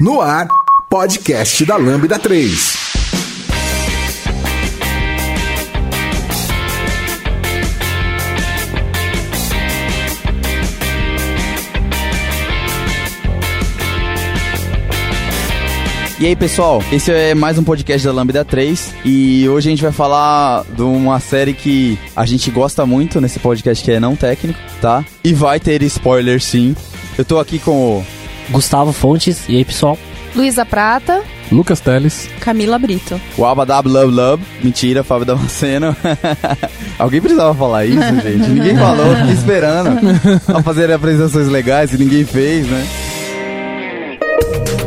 No ar, podcast da Lambda 3. E aí, pessoal, esse é mais um podcast da Lambda 3 e hoje a gente vai falar de uma série que a gente gosta muito nesse podcast que é não técnico, tá? E vai ter spoiler sim. Eu tô aqui com o Gustavo Fontes. E aí, pessoal? Luísa Prata. Lucas Teles. Camila Brito. o Abadab Love Love. Mentira, Fábio Damasceno. Alguém precisava falar isso, gente? Ninguém falou, fiquei esperando. Pra fazer apresentações legais e ninguém fez, né?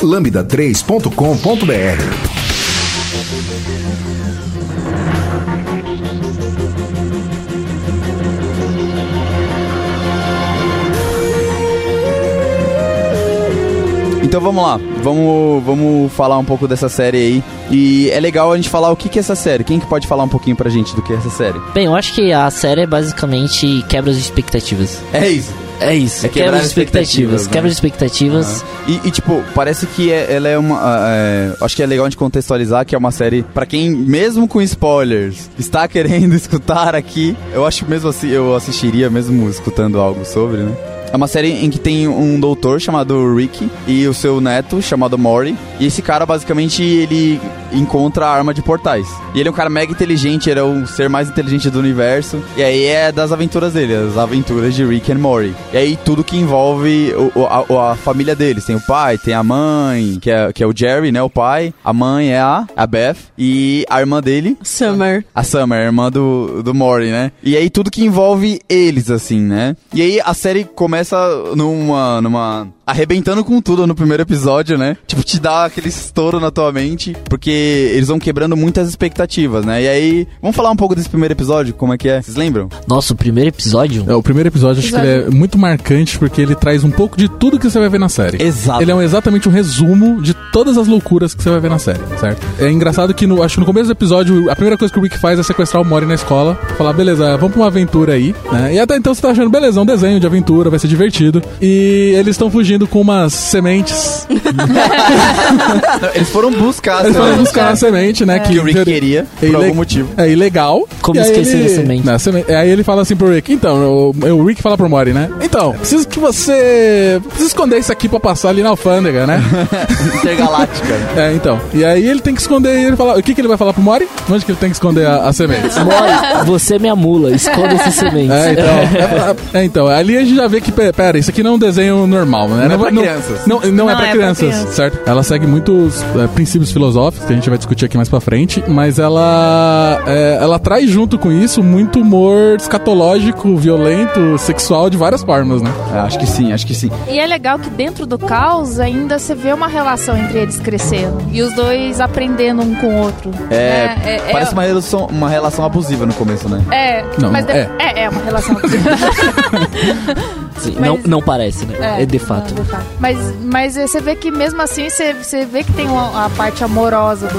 lambda3.com.br. Então vamos lá, vamos, vamos falar um pouco dessa série aí. E é legal a gente falar o que, que é essa série. Quem que pode falar um pouquinho pra gente do que é essa série? Bem, eu acho que a série é basicamente quebras de expectativas. É isso. É isso, É quebra de expectativas, expectativas. né? Quebra de expectativas. E, e, tipo, parece que é- ela é uma. ah, é, acho que é legal a gente contextualizar que é uma série. Pra quem, mesmo com spoilers, está querendo escutar aqui, eu acho mesmo assim, eu assistiria mesmo escutando algo sobre, né? É uma série em que tem um doutor chamado Rick e o seu neto chamado Mori. E esse cara, basicamente, ele encontra a arma de portais. E ele é um cara mega inteligente, ele é o ser mais inteligente do universo. E aí é das aventuras dele, as aventuras de Rick and Morty. E aí tudo que envolve o- o- a, a família deles. Tem o pai, tem a mãe, que é, que é o Jerry, né? O pai. A mãe é a, a Beth. E a irmã dele, Summer. a Summer, a irmã do, do Mori, né? E aí tudo que envolve eles, assim, né? E aí a série começa numa. numa. Arrebentando com tudo no primeiro episódio, né? Tipo, te dá aquele estouro na tua mente, porque eles vão quebrando muitas expectativas, né? E aí. Vamos falar um pouco desse primeiro episódio, como é que é? Vocês lembram? Nossa, o primeiro episódio. É, o primeiro episódio acho que ele é muito marcante porque ele traz um pouco de tudo que você vai ver na série. Exato. Ele é um- exatamente um resumo de todas as loucuras que você vai ver na série, certo? É engraçado que no, acho que no começo do episódio, a primeira coisa que o Rick faz é sequestrar o Mori na escola, falar, beleza, vamos pra uma aventura aí, né? E até então você tá achando, beleza, é um desenho de aventura, vai ser divertido. E eles estão fugindo com umas sementes. Eles foram buscar, Eles foram né? buscar uma semente, né? que o Rick queria, por Ile- algum motivo. É ilegal. Como esquecer ele- da semente? Na seme- Aí ele fala assim pro Rick, então, o, o Rick fala pro Mori, né? Então, preciso que você. Precisa esconder isso aqui pra passar ali na alfândega, né? Intergaláctica. é, então. E aí ele tem que esconder ele fala. O que, que ele vai falar pro Mori? Onde que ele tem que esconder a, a semente? Mori, você é minha mula, esconda essas sementes. É, então, é, é, então, ali a gente já vê que, pe- pera, isso aqui não é um desenho normal, né? Não é pra crianças. Não, não, é Não pra é pra crianças, crianças. certo? Ela segue muitos é, princípios filosóficos que a gente vai discutir aqui mais pra frente, mas ela é, ela traz junto com isso muito humor escatológico, violento, sexual de várias formas, né? É, acho que sim, acho que sim. E é legal que dentro do caos ainda você vê uma relação entre eles crescendo. E os dois aprendendo um com o outro. É, né? é, parece uma relação, uma relação abusiva no começo, né? É, Não, mas não é. é. é uma relação. Sim, Mas- não, não parece, né? É, de fato. De fato. Mas, mas você vê que mesmo assim, você, você vê que tem uma, a parte amorosa do,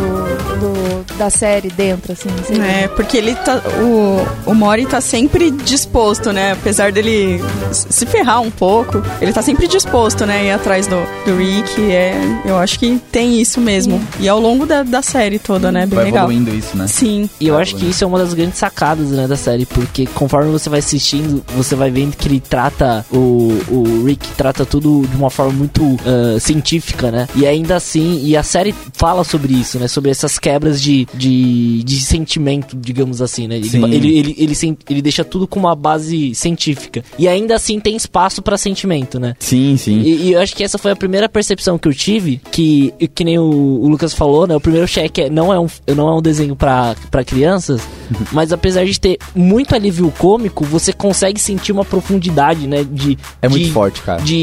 do- da série dentro, assim. É, porque ele tá. O, o Mori tá sempre disposto, né? Apesar dele se ferrar um pouco, ele tá sempre disposto, né? Ir atrás do, do Rick. É, eu acho que tem isso mesmo. E ao longo da, da série toda, né? Bem Vai legal. evoluindo isso, né? Sim. E eu acho que isso é uma das grandes sacadas, né, da série, porque conforme você vai assistindo, você vai vendo que ele trata o, o Rick trata tudo de uma forma muito ah, científica, né? E ainda assim, e a série fala sobre isso, né? Sobre essas quebras de, de, de sentimento, digamos assim. né? Ele, ele, ele, ele, ele deixa tudo com uma base científica. E ainda assim tem espaço pra sentimento, né? Sim, sim. E, e eu acho que essa foi a primeira percepção que eu tive, que, que nem o, o Lucas falou, né? O primeiro cheque é, não, é um, não é um desenho pra, pra crianças, mas apesar de ter muito alívio cômico, você consegue sentir uma profundidade, né? De, É muito de- forte, cara. De,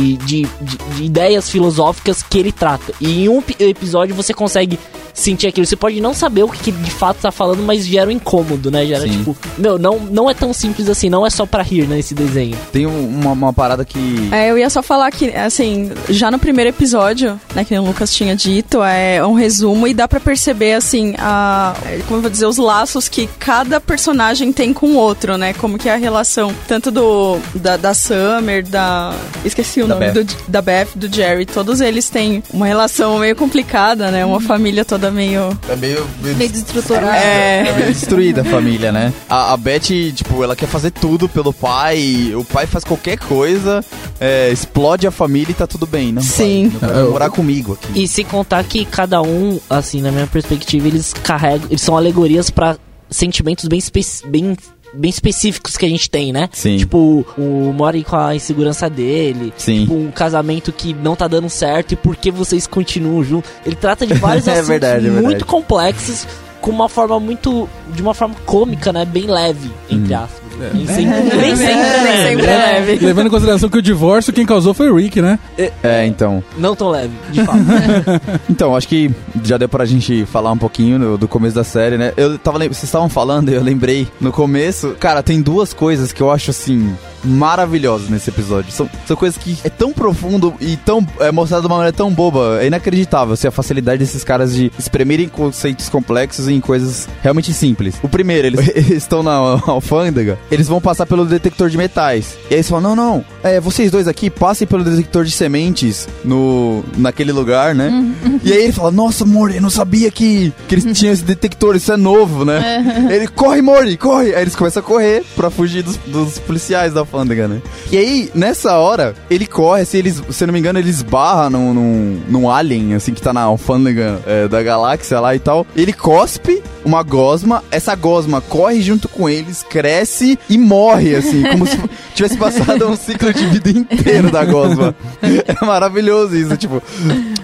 de, de, de ideias filosóficas que ele trata. E em um pi- episódio você consegue sentir aquilo. Você pode não saber o que, que de fato tá falando, mas gera um incômodo, né? Gera Sim. tipo, meu, não, não é tão simples assim, não é só pra rir, né? Esse desenho. Tem um- uma, uma parada que. É, eu ia só falar que, assim, já no primeiro episódio, né, que o Lucas tinha dito, é um resumo e dá pra perceber, assim, a, como eu vou dizer, os laços que cada personagem tem com o outro, né? Como que é a relação, tanto do da, da Summer, da... esqueci o nome, Beth. do, da Beth, do Jerry, todos eles têm uma relação meio complicada, né? Uma família toda meio... É meio. Meio desestruturado. É É... meio destruída a família, né? A, a Beth, tipo, ela quer fazer tudo pelo pai. O pai faz qualquer coisa, é, explode a família e tá tudo bem, né? Sim. Vai, vai morar comigo aqui. E se contar que cada um, assim, na minha perspectiva, eles carregam, eles são alegorias pra sentimentos bem, bem, bem específicos que a gente tem, né? Sim. Tipo, o Mori com a insegurança dele. Sim. Tipo, um casamento que não tá dando certo e por que vocês continuam juntos. Ele trata de vários É assuntos verdade, é muito verdade. complexos com uma forma muito. de uma forma cômica, né? Bem leve, entre Uhum. aspas. Nem sempre, nem sempre é Nem leve, sempre é leve. Levando em consideração que o divórcio quem causou foi o Rick, né? É, então. Não tão leve, de fato. Então, acho que já deu pra gente falar um pouquinho do, do começo da série, né? Eu tava vocês estavam falando, eu lembrei no começo. Cara, tem duas coisas que eu acho assim maravilhosas nesse episódio. São, são coisas que é tão profundo e tão é mostrado de uma maneira tão boba, é inacreditável assim, a facilidade desses caras de espremerem conceitos complexos em coisas realmente simples. O primeiro, eles, eles estão na alfândega, eles vão passar pelo detector de metais. E aí eles falam: "Não, não, é, vocês dois aqui passem pelo detector de sementes no naquele lugar, né?" E aí ele fala: Nossa, Mori, eu não sabia que, que eles tinham esse detector, isso é novo, né? ele corre, Mori, corre! Aí eles começam a correr pra fugir dos, dos policiais da alfândega, né? E aí, nessa hora, ele corre, assim, eles, se eu não me engano, ele esbarra num, num, num alien, assim, que tá na alfândega é, da galáxia lá e tal. Ele cospe uma gosma, essa gosma corre junto com eles, cresce e morre, assim, como se tivesse passado um ciclo de vida inteiro da gosma. É maravilhoso isso, tipo.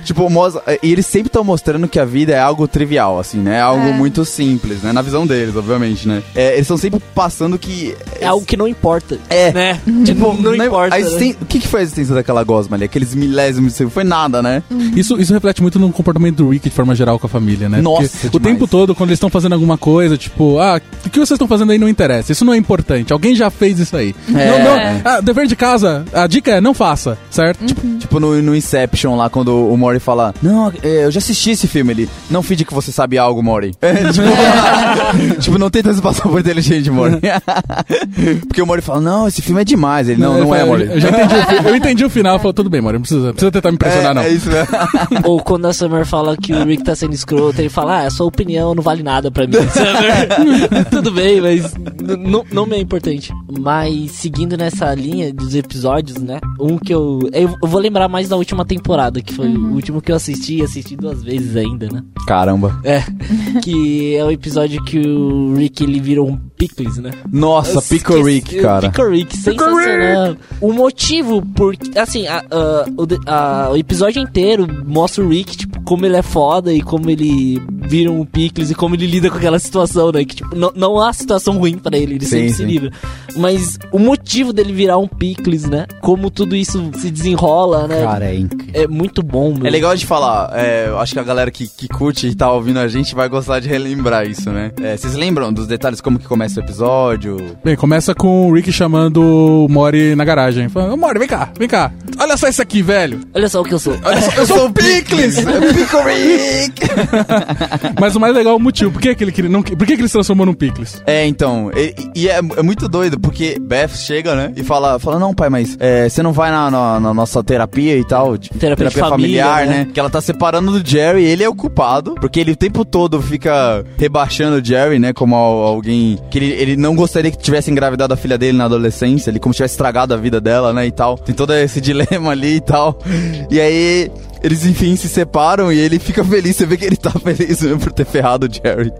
Tipo, mostra, e eles sempre estão mostrando que a vida é algo trivial, assim, né? É algo É. muito simples, né? Na visão deles, obviamente, né? É, eles estão sempre passando que. É algo que não importa. É. Né? Tipo, não né, importa. a né? existen- O que, que foi a existência daquela gosma ali? Aqueles milésimos de segundo? Foi nada, né? Isso, isso reflete muito no comportamento do Rick de forma geral com a família, né? Nossa, Porque o tempo todo, quando eles estão fazendo alguma coisa, tipo, ah, o que vocês estão fazendo aí não interessa. Isso não é importante. Alguém já fez isso aí. É. Não, não, ah, dever de casa, a dica é não faça, certo? Tipo, Tipo no, no Inception lá, quando o Mori fala: Não, é, eu já assisti esse filme. Ele, não finge que você sabe algo, Mori. É, tipo, tipo, não tenta se passar por inteligente, Mori. Porque o Mori fala: Não, esse filme é demais. Ele, não, ele não é, Mori. Eu, já entendi o, fi- eu entendi o final, falou, tudo bem, Mori, não precisa, não precisa tentar me impressionar, é, não. é isso mesmo. Ou quando a Summer fala que o Rick tá sendo escroto, ele fala, ah, a sua opinião não vale nada pra mim, Summer. Tudo bem, mas n- n- não me é importante. Mas seguindo nessa linha dos episódios, né? Um que eu. Eu vou lembrar mais da última temporada, que foi o último que eu assisti, e assisti duas vezes ainda, né? Caramba. É. Que é o episódio que o Rick ele virou um Pickles, né? Nossa, Pickle Rick, cara. Pickle Rick, sensacional. O motivo por. Assim, a- a- o, a- o episódio inteiro mostra o Rick, tipo, como ele é foda e como ele vira um Pickles e como ele lida com aquela situação, né? Que, tipo, não, não há situação ruim pra ele, ele Sim, sempre sim. se livra. Mas o motivo dele virar um Pickles, né? Como tudo isso se desenrola, né? Cara, é incrível. É muito bom, meu. É legal de falar, é, eu acho que a galera que, que curte e tá ouvindo a gente vai gostar de relembrar isso, né? É, vocês lembram dos detalhes como que começa o episódio? Bem, começa com o Rick chamando o Mori na garagem. Falando, "Ô, Mori, vem cá, vem cá. Olha só isso aqui, velho. Olha só o que eu sou. Olha só, eu sou o Pickles! Pickle Rick! Mas o mais legal é o motivo. Por que, que ele queria, não, por que, que ele se transformou num Pickles? É, então, e, e é, é muito doido, porque Beth chega, né, e fala, fala não, pai, mas é, você não vai na, na- na nossa terapia e tal, de- Terapia de família, familiar, né? né? Que ela tá separando do Jerry, ele é o culpado, porque ele o tempo todo fica rebaixando o Jerry, né, como al- alguém que ele, ele não gostaria que tivesse engravidado a filha dele na adolescência, ele como se tivesse estragado a vida dela, né, e tal. Tem todo esse dilema ali e tal. E aí eles enfim se separam e ele fica feliz. Você vê que ele tá feliz mesmo por ter ferrado o Jerry.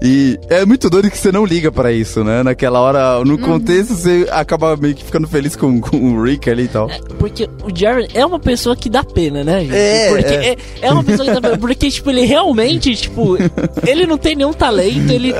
E é muito doido que você não liga pra isso, né? Naquela hora, no contexto, você acaba meio que ficando feliz com, com o Rick ali e tal. Porque o Jerry é uma pessoa que dá pena, né? gente? É, porque é. é. é uma pessoa que dá pena. Porque, tipo, ele realmente, tipo, ele não tem nenhum talento, ele,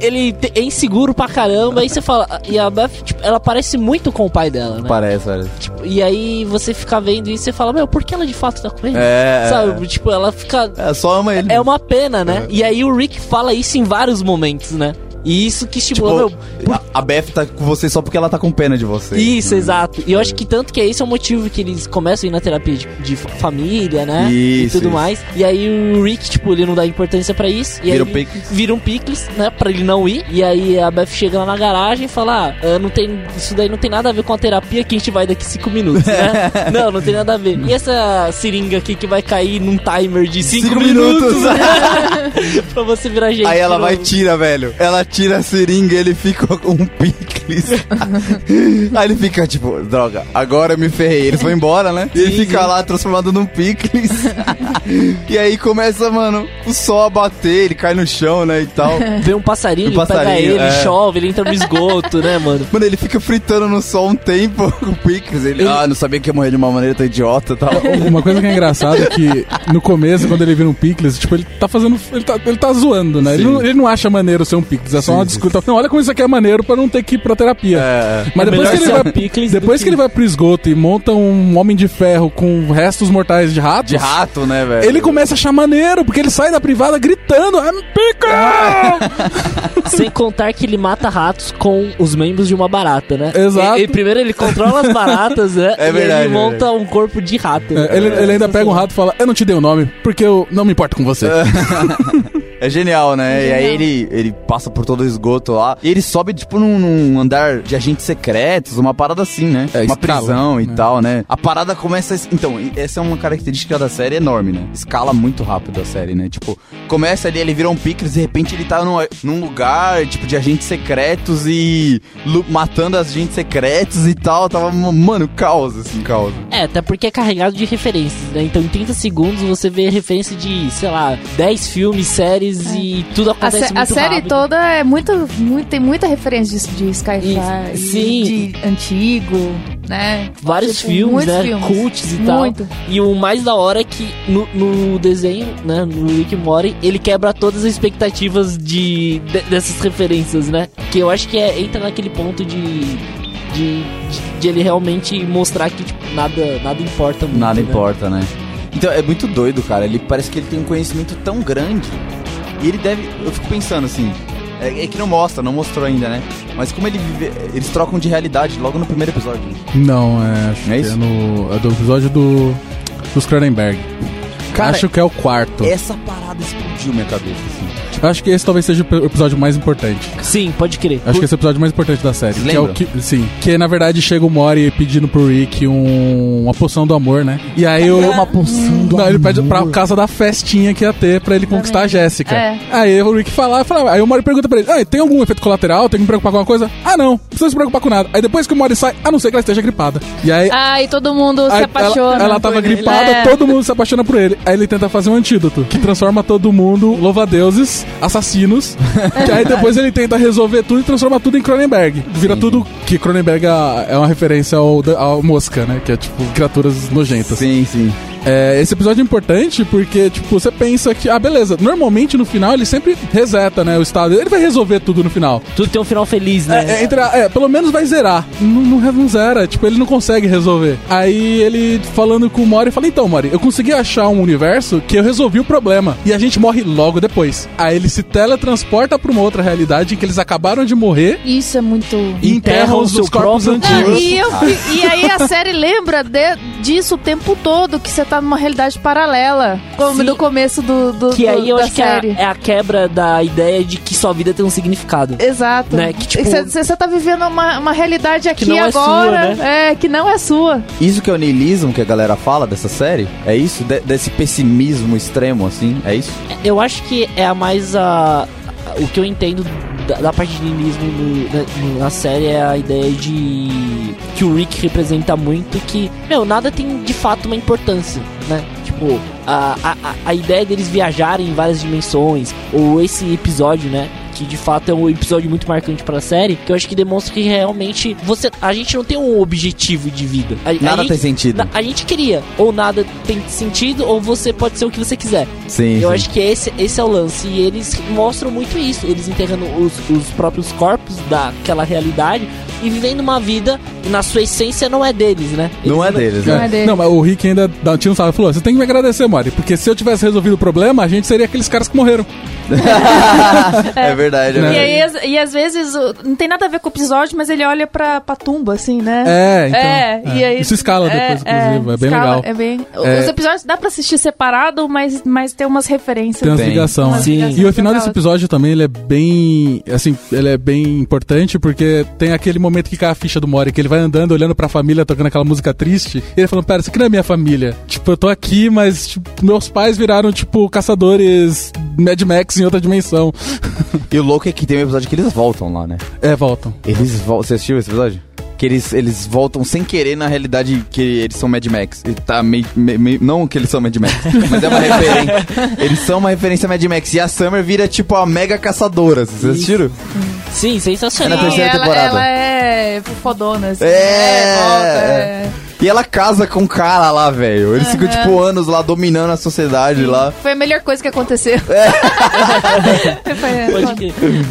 ele, ele é inseguro pra caramba. Aí você fala. E a Beth, tipo, ela parece muito com o pai dela, né? Parece, velho. Tipo, e aí você fica vendo isso e você fala, meu, por que ela de fato tá com ele? É. Sabe? Tipo, ela fica. É, só ama ele. É uma pena, né? E aí o Rick fala isso em vários momentos, né? E isso que estimula, Tipo, meu. a- a Beth tá com você só porque ela tá com pena de você. Isso, exato. E eu acho que tanto que esse é o motivo que eles começam a ir na terapia de, de fa- família, né? Isso, e tudo isso. mais. E aí o Rick, tipo, ele não dá importância pra isso. E Vira um picles. Vira um picles, né? Pra ele não ir. E aí a Beth chega lá na garagem e fala: ah, não tem, isso daí não tem nada a ver com a terapia que a gente vai daqui cinco minutos, né? não, não tem nada a ver. E essa seringa aqui que vai cair num timer de cinco, Cinco minutos, minutos. pra você virar gente. Aí ela vai e tira, velho. Ela tira a seringa e ele fica com um picles. Aí ele fica tipo, droga, agora eu me ferrei. Eles vão embora, né? E ele fica lá transformado num picles. e aí começa, mano, o sol a bater, ele cai no chão, né? E tal. Vê um passarinho, Um ele pega passarinho, ele, é. chove, ele entra no esgoto, né, mano? Mano, ele fica fritando no sol um tempo com o picles. Ele, ah, não sabia que ia morrer de uma maneira tão idiota e tal. Uma coisa que é engraçada é que no começo, quando ele vira um Pickles, tipo, ele tá fazendo. Ele tá, ele tá zoando, né? Ele não, ele não acha maneiro ser um Pickles, é só Sim, uma sim, desculpa. Não, olha como isso aqui é maneiro pra não ter que ir pra terapia. É. Mas É depois, que ele, um vai, depois que- que ele vai pro esgoto e monta um homem de ferro com restos mortais de ratos. De rato, né, velho? Ele começa a achar maneiro, porque ele sai da privada gritando: I'm Pickles! Sem contar que ele mata ratos com os membros de uma barata, né? Exato. E, e primeiro ele controla as baratas, né? É e verdade, ele é monta um corpo de rato. É, ele, ele ainda pega um rato e fala: Eu não te dei o nome, porque eu não me importo com você. É genial, né? E aí ele, ele passa por todo o esgoto lá. E ele sobe, tipo, num, num andar de agentes secretos, uma parada assim, né? É, uma escala, prisão e né? tal, né? A parada começa. Então, essa é uma característica da série enorme, né? Escala muito rápido a série, né? Tipo, começa ali, ele vira um Pickles, de repente ele tá num, num lugar, tipo, de agentes secretos e matando agentes secretos e tal. Tava, mano, caos, assim, caos. É, até porque é carregado de referências, né? Então em 30 segundos você vê referência de, sei lá, 10 filmes, séries e tudo A, acontece sé- muito a série rápido. toda é muito, muito. Tem muita referência de, de. E- e sim. De antigo, né? Vários Tipo, filmes, né? filmes. Cults e tal. Muito. E o mais da hora é que no, no desenho, né, no Rick Morty, ele quebra todas as expectativas de, de- dessas referências, né? Que eu acho que é, entra naquele ponto de, de, de, de ele realmente mostrar que tipo, nada, nada importa muito. Nada né? importa, né? Então é muito doido, cara. Ele parece que ele tem um conhecimento tão grande. E ele deve. Eu fico pensando assim. É, é que não mostra, não mostrou ainda, né? Mas como ele vive. Eles trocam de realidade logo no primeiro episódio. Não, é, acho Não é que isso? é, no, é do episódio do, dos Cronenberg. Cara, acho que é o quarto. Essa parada explodiu minha cabeça, assim. Eu Acho que esse talvez seja o episódio mais importante. Sim, pode crer. Acho que esse é o episódio mais importante da série. Que é o lembram? que, sim. Que na verdade chega o Mori pedindo pro Rick um, uma poção do amor, né? E aí o. Uma poção do Não, ele pede pra casa da festinha que ia ter pra ele conquistar a Jéssica. É. Aí o Rick fala, fala, aí o Mori pergunta pra ele: ah, tem algum efeito colateral? Tem que me preocupar com alguma coisa? Ah, não, não precisa se preocupar com nada. Aí depois que o Mori sai, a não ser que ela esteja gripada. E aí. Ah, e todo mundo se apaixona. ela, ela tava gripada, É. todo mundo se apaixona por ele. Aí ele tenta fazer um antídoto que transforma todo mundo louva-deuses, assassinos. que aí depois ele tenta resolver tudo e transforma tudo em Cronenberg. Vira tudo que Cronenberg é é uma referência ao, ao Mosca, né? Que é tipo criaturas nojentas. Sim, sim. É, esse episódio é importante porque, tipo, você pensa que, ah, beleza, normalmente no final ele sempre reseta, né, o estado. Ele vai resolver tudo no final. Tudo tem um final feliz, né? É, é, entre a- é, pelo menos vai zerar. Não, não, não zera, tipo, ele não consegue resolver. Aí ele falando com o Mori, fala, então, Mori, eu consegui achar um universo que eu resolvi o problema. E a gente morre logo depois. Aí ele se teletransporta pra uma outra realidade em que eles acabaram de morrer Isso é muito. e enterram os seu seus corpos próprio Não, antigos. e, eu e aí a série lembra de- disso o tempo todo, que você tá numa realidade paralela. Como Sim. no começo do, do Que aí eu da acho que é, série. é a quebra da ideia de que sua vida tem um significado. Exato. Né, que, tipo- Você tá vivendo uma, uma realidade aqui não é agora. sua, É, que não é sua. Isso que é o niilismo que a galera fala dessa série? É isso? De- desse pessimismo extremo, assim? É isso? Eu acho que é a mais a, a- o que eu entendo da, da parte de niilismo na, na série é a ideia de que o Rick representa muito que, meu, nada tem de fato uma importância, né? Tipo, a, a- a ideia deles viajarem em várias dimensões, ou esse episódio, né? Que de fato é um episódio muito marcante pra série, que eu acho que demonstra que realmente você, a gente não tem um objetivo de vida. A, a Nada gente- tem sentido. A gente queria, ou nada tem sentido, ou você pode ser o que você quiser. Sim, Eu sim. acho que esse, esse é o lance. E eles mostram muito isso. Eles enterrando os, os próprios corpos daquela realidade e vivendo uma vida que na sua essência não é deles, né? Eles Não é deles, Não né? é dele. Não, mas o Rick ainda dá um tiro no saco. Falou, você tem que me agradecer, Mori. Porque se eu tivesse resolvido o problema, a gente seria aqueles caras que morreram. É verdade, é Né? E, verdade. aí, às- e às vezes não tem nada a ver com o episódio, mas ele olha pra, pra tumba, assim, né? É, então. É, e aí. Isso escala depois, inclusive. É, bem escala, legal. É bem... É. Os episódios dá pra assistir separado, mas, mas tem umas referências. Tem umas Tem. ligação. Umas Sim. ligações E o final desse episódio também, ele é bem, assim, ele é bem importante porque tem aquele momento que cai a ficha do Mori, que ele vai andando, olhando pra família, tocando aquela música triste, e ele falando, pera, isso aqui não é minha família. Tipo, eu tô aqui, mas, tipo, meus pais viraram, tipo, caçadores Mad Max em outra dimensão. E o louco é que tem um episódio que eles voltam lá, né? É, voltam. Eles voltam. Você assistiu esse episódio? Que eles, eles voltam sem querer na realidade que eles são Mad Max. E tá meio, meio- meio- Não que eles são Mad Max, mas é uma referência. Eles são uma referência a Mad Max. E a Summer vira tipo a mega caçadora. Vocês assistiram? Sim, sensacional. É na terceira ela, temporada. ela é fodona, assim. É. volta, é. E ela casa com um cara lá, velho. Eles ficam, tipo, anos lá dominando a sociedade lá. Foi a melhor coisa que aconteceu. Foi- Pode crer.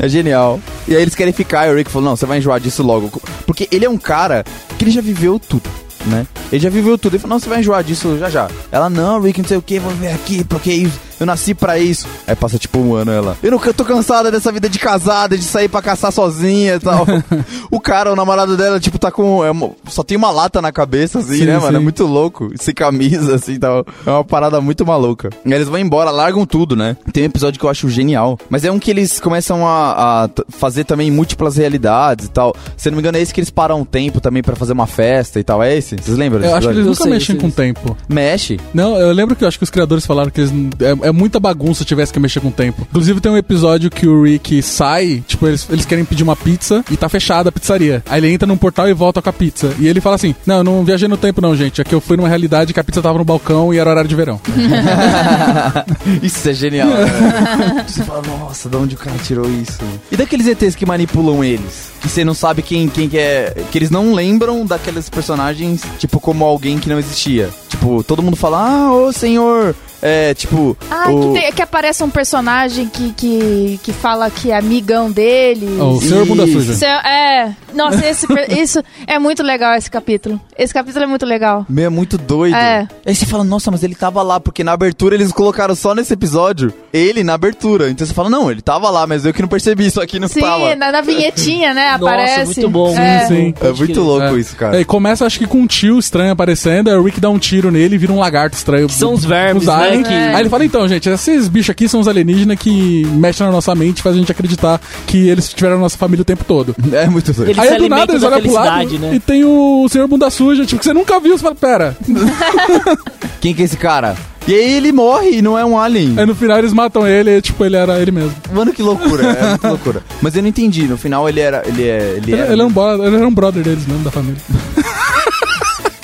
É genial. E aí eles querem ficar, e o Rick falou, não, você vai enjoar disso logo. Porque ele é um cara que ele já viveu tudo, né? Ele já viveu tudo. Ele falou, não, você vai enjoar disso já já. Ela, não, Rick, não sei o que, vou ver aqui, porque isso, eu nasci pra isso. Aí passa tipo um ano ela. Eu não eu tô cansada dessa vida de casada, de sair pra caçar sozinha e tal. o cara, o namorado dela, tipo, tá com. é uma- só tem uma lata na cabeça, assim, Sim, né, mano? É sim. muito louco. Sem camisa, assim tal. É uma parada muito maluca. E aí eles vão embora, largam tudo, né? Tem um episódio que eu acho genial. Mas é um que eles começam a, a fazer também múltiplas realidades e tal. Se eu não me engano, é esse que eles param um tempo também pra fazer uma festa e tal. É esse? Vocês lembram Eu acho que eles nunca sei, mexem sei, com o tempo. Mexe. Não, eu lembro que eu acho que os criadores falaram que eles, é, é muita bagunça se tivesse que mexer com o tempo. Inclusive tem um episódio que o Rick sai, tipo, eles, eles querem pedir uma pizza e tá fechada a pizzaria. Aí ele entra num portal e volta com a pizza. E ele fala assim: Não, eu não viajei no tempo, não, gente. É que eu fui numa realidade que a pizza tava no balcão e era horário de verão. isso é genial. né? você fala, nossa, de onde o cara tirou isso? E daqueles ETs que manipulam eles? Que você não sabe quem, quem que é. Que eles não lembram daqueles personagens, tipo, como alguém que não existia. Tipo, todo mundo fala, ah, ô senhor. É, tipo. Ah, o... que, tem- que aparece um personagem que, que, que fala que é amigão dele. o Senhor Bunda. Suja. É, nossa, esse, isso é muito legal esse capítulo. Esse capítulo é muito legal. Meu, é muito doido. É. Aí você fala, nossa, mas ele tava lá, porque na abertura eles colocaram só nesse episódio ele na abertura. Então você fala, não, ele tava lá, mas eu que não percebi, isso aqui não Sim, tava. na, na vinhetinha, né? Nossa, aparece. muito bom. É. Sim, sim. É muito louco É. isso, cara. É, e começa, acho que com um tio estranho aparecendo, aí o Rick dá um tiro nele e vira um lagarto estranho. Que são os vermes, Os né, que- Aí ele fala, então, gente, esses bichos aqui são os alienígenas que mexem na nossa mente e fazem a gente acreditar que eles tiveram a nossa família o tempo todo. É muito doido. Eles Aí do nada eles olham pro lado né? e tem o Senhor Bunda Suja, tipo, que você nunca viu, você fala, pera. Quem que é esse cara? E aí ele morre e não é um alien. Aí no final eles matam ele e, tipo, ele era ele mesmo. Mano, que loucura, é muito loucura. Mas eu não entendi, no final ele era. Ele é. Ele, Ele, era ele é um brother, ele era um brother deles mesmo, da família.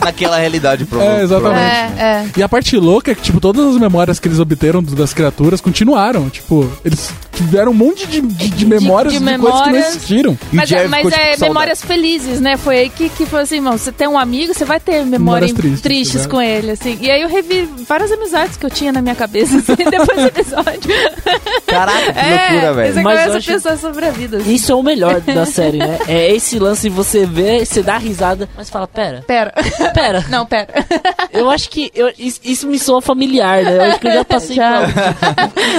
naquela realidade, provavelmente. É, exatamente. É, é. E a parte louca é que, tipo, todas as memórias que eles obteram das criaturas continuaram. Tipo, eles tiveram um monte de, de, de memórias de, de coisas que não existiram. E Mas, Jerry mas ficou, tipo, é memórias felizes, né? Foi aí que, que foi assim, irmão, você tem um amigo, você vai ter Memórias tristes, tristes, com ele, assim. E aí eu revi várias amizades que eu tinha na minha cabeça, assim, depois do episódio. Caraca, que é, loucura, Você velho. Mas começa eu a acho- pensar sobre a vida, assim. Isso é o melhor da série, né? É esse lance de você ver, você dá risada, mas fala, pera, Pera. Pera. Não, pera. Eu acho que eu- isso, isso me soa familiar, né? Eu acho que eu já passei Já.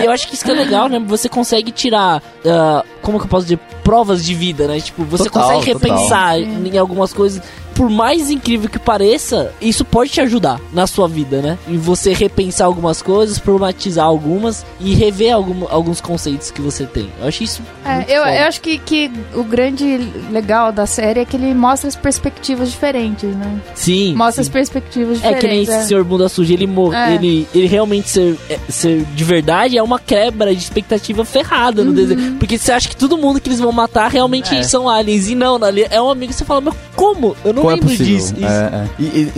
Eu acho que isso que é legal, né? Você consegue tirar, ah, como que eu posso dizer, provas de vida, né? Tipo, você Total, consegue total. repensar em algumas coisas por mais incrível que pareça, isso pode te ajudar na sua vida, né? Em você repensar algumas coisas, problematizar algumas e rever algum, alguns conceitos que você tem. Eu acho isso. É, muito eu, eu acho que, que o grande legal da série é que ele mostra as perspectivas diferentes, né? Sim. Mostra sim. as perspectivas É que nem diferentes. esse Senhor Bunda Suja, ele, É. ele, ele realmente ser, é, ser de verdade é uma quebra de expectativa ferrada Uhum. no desenho. Porque você acha que todo mundo que eles vão matar realmente É. são aliens. E não, é um amigo que você fala, mas como? Eu não Como é lembro possível? disso. Isso. É, é. E-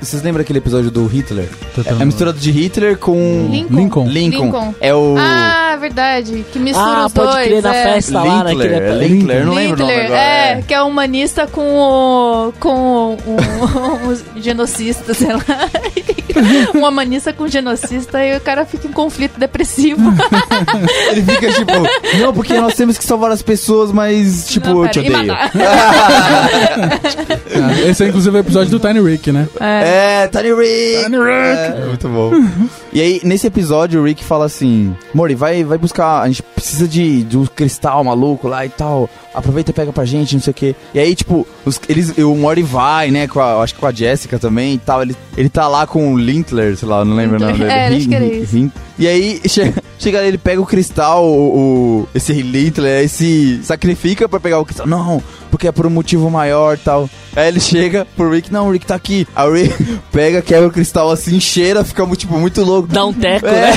vocês lembram aquele episódio do Hitler? Tentando- É misturado de Hitler com Lincoln. Lincoln. Lincoln. Lincoln. É o Ah, verdade. Que mistura Ah, os pode dois. crer na é. festa lá, né? Linkler, é Linkler, não lembro o nome agora. é, que é humanista com o. com o, um genocista, sei lá. um humanista com genocista e o cara fica em conflito depressivo. Ele fica tipo, não, porque nós temos que salvar as pessoas, mas tipo, Não, eu te odeio. Ah, esse é inclusive o episódio do Tiny Rick, né? É, Tiny Rick! Tiny Rick! muito bom. e aí, nesse episódio, o Rick fala assim: Mori, vai, vai buscar. A gente precisa de, de um cristal maluco lá e tal. Aproveita e pega pra gente, não sei o quê. E aí, tipo, os, eles, o Mori vai, né? Com a, acho que com a Jessica também e tal. Ele, ele tá lá com o Linkler, sei lá, não lembro o nome dele. É, acho que era isso. E aí, chega, chega ele pega o cristal, o, o- esse Linkler, aí se sacrifica pra pegar o cristal. Não, porque é por um motivo maior e tal. Aí ele chega pro Rick, não, o Rick tá aqui. Aí o Rick pega, quebra o cristal assim, cheira, fica tipo, muito louco. Dá um teco, É. né?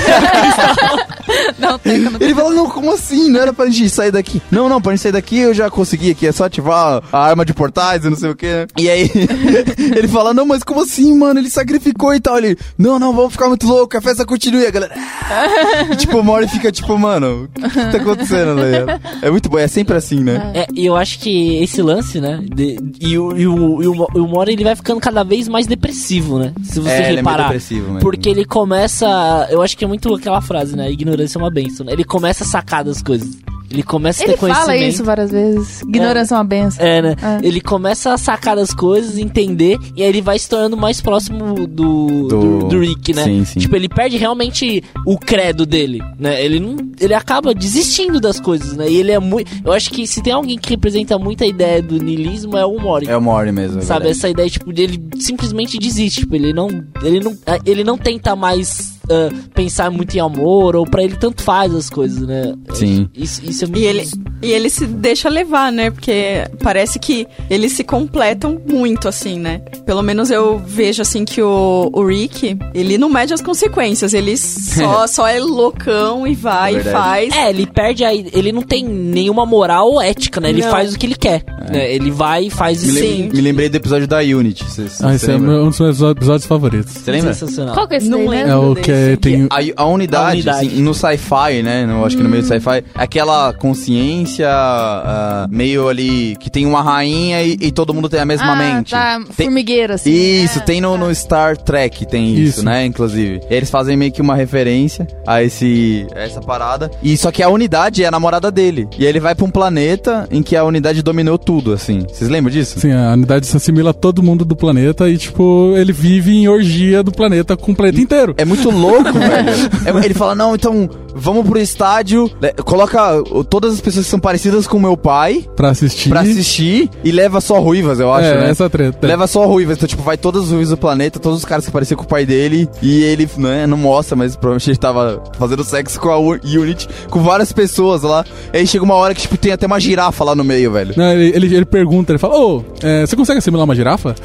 Não tem como. Ele fala, não, como assim? Não era pra gente sair daqui. Não, não, pra gente sair daqui eu já consegui aqui, é só ativar a arma de portais e não sei o que, né? E aí, ele fala, não, mas como assim, mano? Ele sacrificou e tal. Ele, não, não, vamos ficar muito louco, a festa continua. E a galera, e, tipo, o Mori fica tipo, mano, o que, que tá acontecendo, né? É muito bom, é sempre assim, né? É, e eu acho que esse lance, né? de- e, o, e, o, e, o, e o Mori ele vai ficando cada vez mais depressivo, né? Se você É, ele é meio reparar. depressivo mesmo. porque ele começa. Eu acho que é muito aquela frase, né? Ignorância é uma benção. Né? Ele começa a sacar das coisas. Ele começa a ter Ele fala conhecimento. isso várias vezes. Ignorância é, uma benção. É, né? É. Ele começa a sacar as coisas, entender, e aí ele vai se tornando mais próximo do, do, Do- do Rick, né? Sim, sim. Tipo, ele perde realmente o credo dele, né? Ele não. Ele acaba desistindo das coisas, né? E ele é muito. Eu acho que se tem alguém que representa muito a ideia do niilismo é o Mori. É o Mori mesmo. é Sabe, verdade. essa ideia, tipo, dele simplesmente desiste, tipo, ele não, ele não, ele não tenta mais ah, pensar muito em amor, ou pra ele tanto faz as coisas, né? Sim. Isso, isso é muito... E ele, e ele se deixa levar, né? Porque parece que eles se completam muito, assim, né? Pelo menos eu vejo, assim, que o, o Rick, ele não mede as consequências. Ele só, só é loucão e vai É e faz. É, ele perde a. Ele não tem nenhuma moral ou ética, né? Ele Não. faz o que ele quer. né? Ele vai e faz Me, isso. lem- Sim. me lembrei do episódio da Unity. Cê, cê- Ah, cê esse é um dos meus episódios favoritos. Você lembra? Sensacional. Qual que é esse Não daí, lembro. né? É o desse. Que tem. A, a unidade, A unidade. assim, no sci-fi, né? No, acho que no meio do sci-fi, é aquela consciência ah, meio ali que tem uma rainha e, e todo mundo tem a mesma ah, mente. tá. Tem- Formigueiro, assim. Isso, É, tem no, tá. no Star Trek, tem isso, Isso. né? Inclusive. Eles fazem meio que uma referência a esse, a essa parada. E só que a unidade é a namorada dele. E ele vai pra um planeta em que a unidade dominou tudo, assim. Vocês lembram disso? Sim, a unidade se assimila a todo mundo do planeta e, tipo, ele vive em orgia do planeta com o planeta inteiro. É muito louco, velho. É- ele fala, não, então vamos pro estádio, coloca todas as pessoas que são parecidas com meu pai Pra assistir. pra assistir e leva só ruivas, eu acho, é, né? essa treta. Leva só ruivas, então tipo, vai todas as ruivas do planeta, todos os caras que pareciam com o pai dele, e ele, né, não mostra, mas provavelmente ele tava fazendo sexo com a U- Unity, com várias pessoas lá. E aí chega uma hora que, tipo, tem até uma girafa lá no meio, velho. Não, ele, ele, ele pergunta, ele fala, ô, é, você consegue assimilar uma girafa?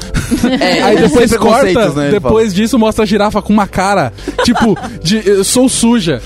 É, Aí depois corta, né, depois disso mostra a girafa com uma cara, tipo, de eu sou suja.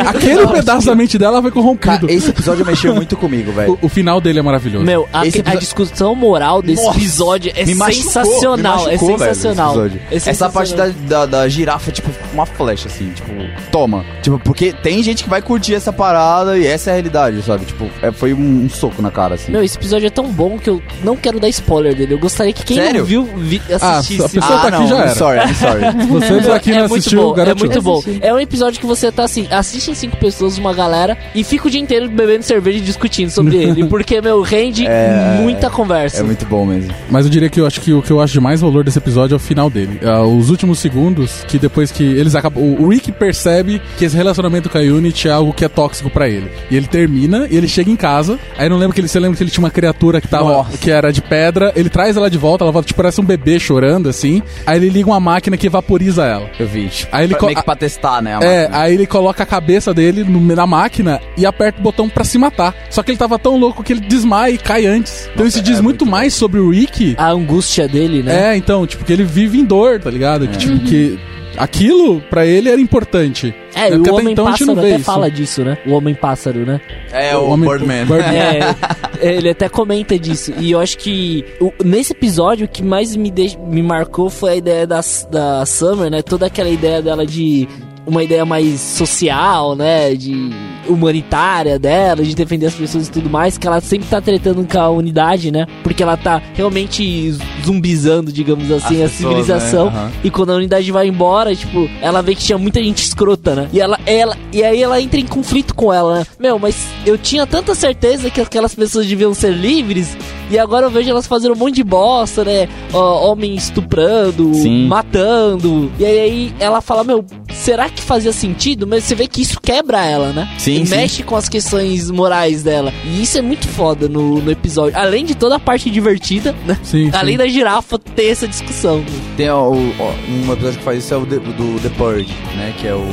Aquele pedaço da mente dela foi corrompido. Cara, esse episódio mexeu muito comigo, velho. O, o final dele é maravilhoso. Meu, a, Esse a episódio- discussão moral desse Nossa, episódio é me machucou, sensacional. me machucou, é velho, sensacional. episódio. É Essa parte da, sensacional. da, da girafa é tipo uma flecha, assim, tipo, toma. Tipo, porque tem gente que vai curtir essa parada e essa é a realidade, sabe? Tipo, é, foi um, um soco na cara, assim. Meu, esse episódio é tão bom que eu não quero dar spoiler dele. Eu gostaria que quem Sério? não viu vi, Ah, assistisse. a pessoa tá aqui não, já I'm era. sorry, I'm sorry. Você tá aqui é não muito assistiu, bom, é muito bom. É um episódio que você tá assim, assiste deixem cinco pessoas, uma galera, e fica o dia inteiro bebendo cerveja e discutindo sobre ele. Porque, meu, rende É, muita conversa. É muito bom mesmo. Mas eu diria que eu acho que o que eu acho de mais valor desse episódio é o final dele. Ah, os últimos segundos, que depois que eles acabam. O Rick percebe que esse relacionamento com a Unity é algo que é tóxico pra ele. E ele termina e ele chega em casa. Aí não lembro que ele. Você lembra que ele tinha uma criatura que tava. Nossa. que era de pedra. Ele traz ela de volta, ela volta, tipo, parece um bebê chorando, assim. Aí ele liga uma máquina que vaporiza ela. Eu vi. Aí ele pra, meio que pra testar, né? a É, aí ele coloca a cabeça dele no- na máquina e aperta o botão pra se matar. Só que ele tava tão louco que ele desmaia e cai antes. Então Nossa, isso diz é muito muito mais sobre o Rick A angústia dele, né? é, então, tipo, que ele vive em dor, tá ligado? Que, tipo, que aquilo pra ele era importante. É, É, e porque o até Homem então Pássaro até isso. fala disso, né? O Homem Pássaro, né? É, o, homem- Birdman. Birdman. É, ele até comenta disso. E eu acho que o- nesse episódio o que mais me, deix- me marcou foi a ideia da, da Summer, né? Toda aquela ideia dela de uma ideia mais social, né? De humanitária dela, de defender as pessoas e tudo mais, que ela sempre tá tretando com a unidade, né? Porque ela tá realmente zumbizando, digamos assim, As a pessoas, civilização. né? Aham. E quando a unidade vai embora, tipo, ela vê que tinha muita gente escrota, né? E ela, ela e aí ela entra em conflito com ela, né? Meu, mas eu tinha tanta certeza que aquelas pessoas deviam ser livres e agora eu vejo elas fazendo um monte de bosta, né? Ó, homem estuprando, Sim. matando. E aí ela fala, meu, será que fazia sentido? Mas você vê que isso quebra ela, né? Sim, e sim. mexe com as questões morais dela. E isso é muito foda no, no episódio. Além de toda a parte divertida, né? Sim, Além sim. da girafa ter essa discussão. Tem ó, o- ó, um episódio que faz isso é o The- do The Purge, né? Que é o,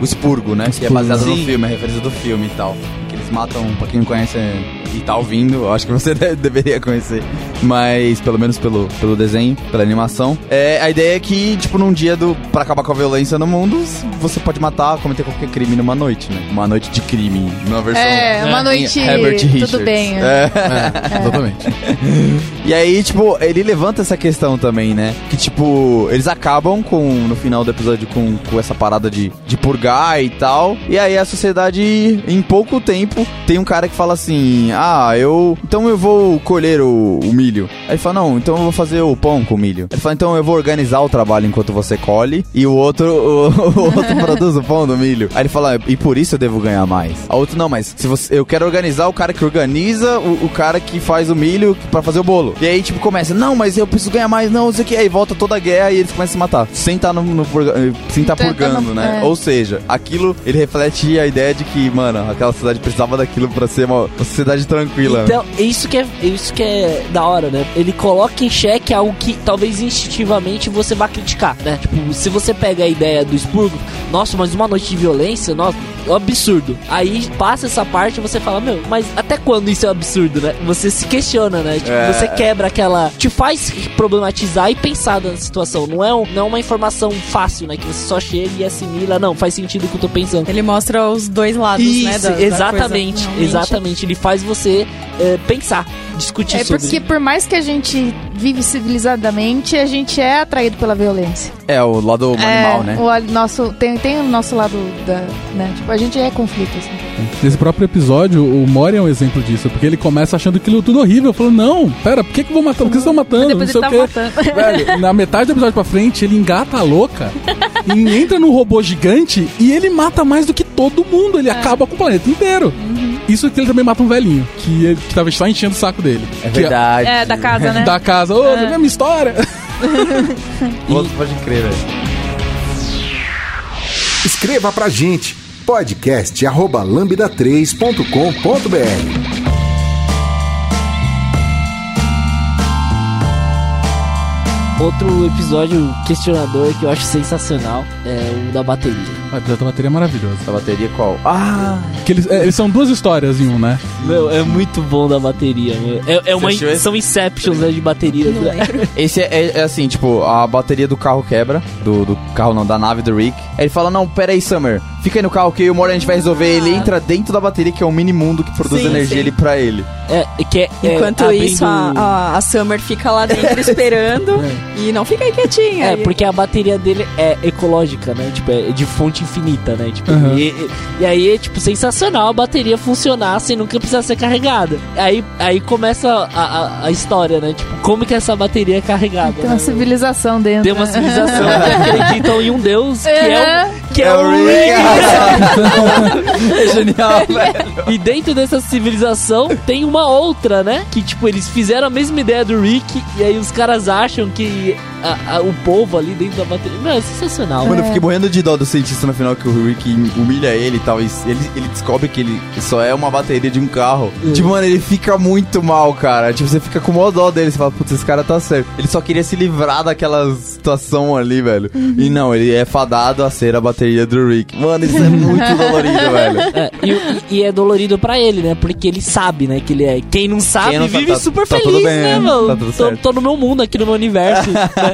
o expurgo, né? Que é baseado no Sim. filme, é referência do filme e tal. Que eles matam, pra quem não conhece é, e tá ouvindo, eu acho que você deve- deveria conhecer. Mas, pelo menos pelo, pelo desenho, pela animação. É, a ideia é que, tipo, num dia do. pra acabar com a violência no mundo, você pode matar, cometer qualquer crime numa noite, né? Uma noite de crime. Numa versão. É, uma noite. Herbert Richards. Tudo bem. É. É, exatamente. E aí, tipo, ele levanta essa questão também, né? Que, tipo, eles acabam com, no final do episódio, com, com essa parada de, de purgar e tal. E aí a sociedade, em pouco tempo, tem um cara que fala assim: Ah, eu. Então eu vou colher o, o milho. Aí ele fala: Não, então eu vou fazer o pão com milho. Ele fala: Então eu vou organizar o trabalho enquanto você colhe. E o outro, o, o outro produz o pão do milho. Aí ele fala: E por isso eu devo ganhar mais. A outra, não, mas se você, eu quero organizar o cara que organiza, o, o cara que faz o milho pra fazer o bolo. E aí, tipo, começa: Não, mas eu preciso ganhar mais, não, não sei o que. Aí volta toda a guerra e eles começam a se matar. Sem estar no, no purga- eh, sem Tá- tá purgando, no- né? é. Ou seja, aquilo, ele reflete a ideia de que, mano, aquela cidade precisava daquilo pra ser uma, uma sociedade tranquila. né? Então, é isso que é, é isso que é da hora, né? Ele coloca em xeque algo que talvez instintivamente você vá criticar, né? Tipo, se você pega a ideia do expurgo, nossa, mas uma noite de violência, nossa, é um absurdo. Aí passa essa parte e você fala, meu, mas até quando isso é um absurdo, né? Você se questiona, né? Tipo, É. você quebra aquela. Te faz problematizar e pensar na situação. Não é, um- não é uma informação fácil, né? Que você só chega e assimila, não, faz sentido o que eu tô pensando. Ele mostra os dois lados, Isso, né? da- da exatamente, coisa, realmente. exatamente. Ele faz você é, pensar, discutir É sobre. porque por mais que a gente vive civilizadamente, a gente é atraído pela violência. É, o lado animal, é, né? O nosso, tem, tem o nosso lado da. Né? Tipo, a gente é conflito, assim. Nesse próprio episódio, o Mori é um exemplo disso, porque ele começa achando aquilo tudo horrível, falando, não, pera, por que que eu vou matar? Por que vocês estão matando? Depois não sei ele o tá quê. matando. Velho, na metade do episódio pra frente, ele engata a louca e entra num robô gigante e ele mata mais do que todo mundo. É. Ele acaba com o planeta inteiro. Uhum. Isso que ele também mata um velhinho, que, ele, que tava só enchendo o saco dele. É Que verdade. É, da casa, né? Da casa, ô, é. minha história. Outro pode crer, velho. Escreva pra gente podcast arroba lambda3.com.br Outro episódio questionador que eu acho sensacional é o da bateria. O episódio da bateria é maravilhoso. Essa bateria qual? Ah! Que eles, é, eles são duas histórias em um, né? Meu, é muito bom da bateria, meu. É, é uma, esse? são inceptions né, de bateria. Lembro. Esse é, é- é assim, tipo, a bateria do carro quebra, do, do carro não, da nave do Rick. Aí ele fala, não, pera aí, Summer, fica aí no carro que e o Mori a gente vai resolver. Ele entra dentro da bateria, que é um mini mundo que produz Sim, energia sim. ali pra ele. É, que é, é, Enquanto abrindo- isso, a, a, a Summer fica lá dentro esperando e não fica aí quietinha. É, E- porque a bateria dele é ecológica, né? Tipo, é de fonte infinita, né? Tipo, Uhum. e, e- e aí é, tipo, sensacional. a bateria funcionar sem nunca precisar ser carregada. Aí, aí começa a, a, a história, né? Tipo, como que essa bateria é carregada? Tem uma né? civilização dentro. Tem uma né? civilização que acreditam em um deus que é, o, que é, É o o Rick. é genial, velho. E dentro dessa civilização tem uma outra, né? Que tipo, eles fizeram a mesma ideia do Rick e aí os caras acham que a- a- o povo ali dentro da bateria. Não, é sensacional. Mano, eu fiquei morrendo de dó do cientista no final que o Rick humilha ele e tal. E ele, ele descobre que ele só é uma bateria de um carro. Tipo, mano, ele fica muito mal, cara. Tipo, você fica com o maior dó dele. Você fala, putz, esse cara tá certo. Ele só queria se livrar daquela situação ali, velho. E não, ele é fadado a ser a bateria do Rick. Mano, isso é muito dolorido, velho. É, e, e- é dolorido pra ele, né? Porque ele sabe, né? Que ele é. Quem não sabe Quem não vive tá- super tá feliz, tudo bem, né, né? mano? Tá tudo tô, tô no meu mundo aqui no meu universo. né?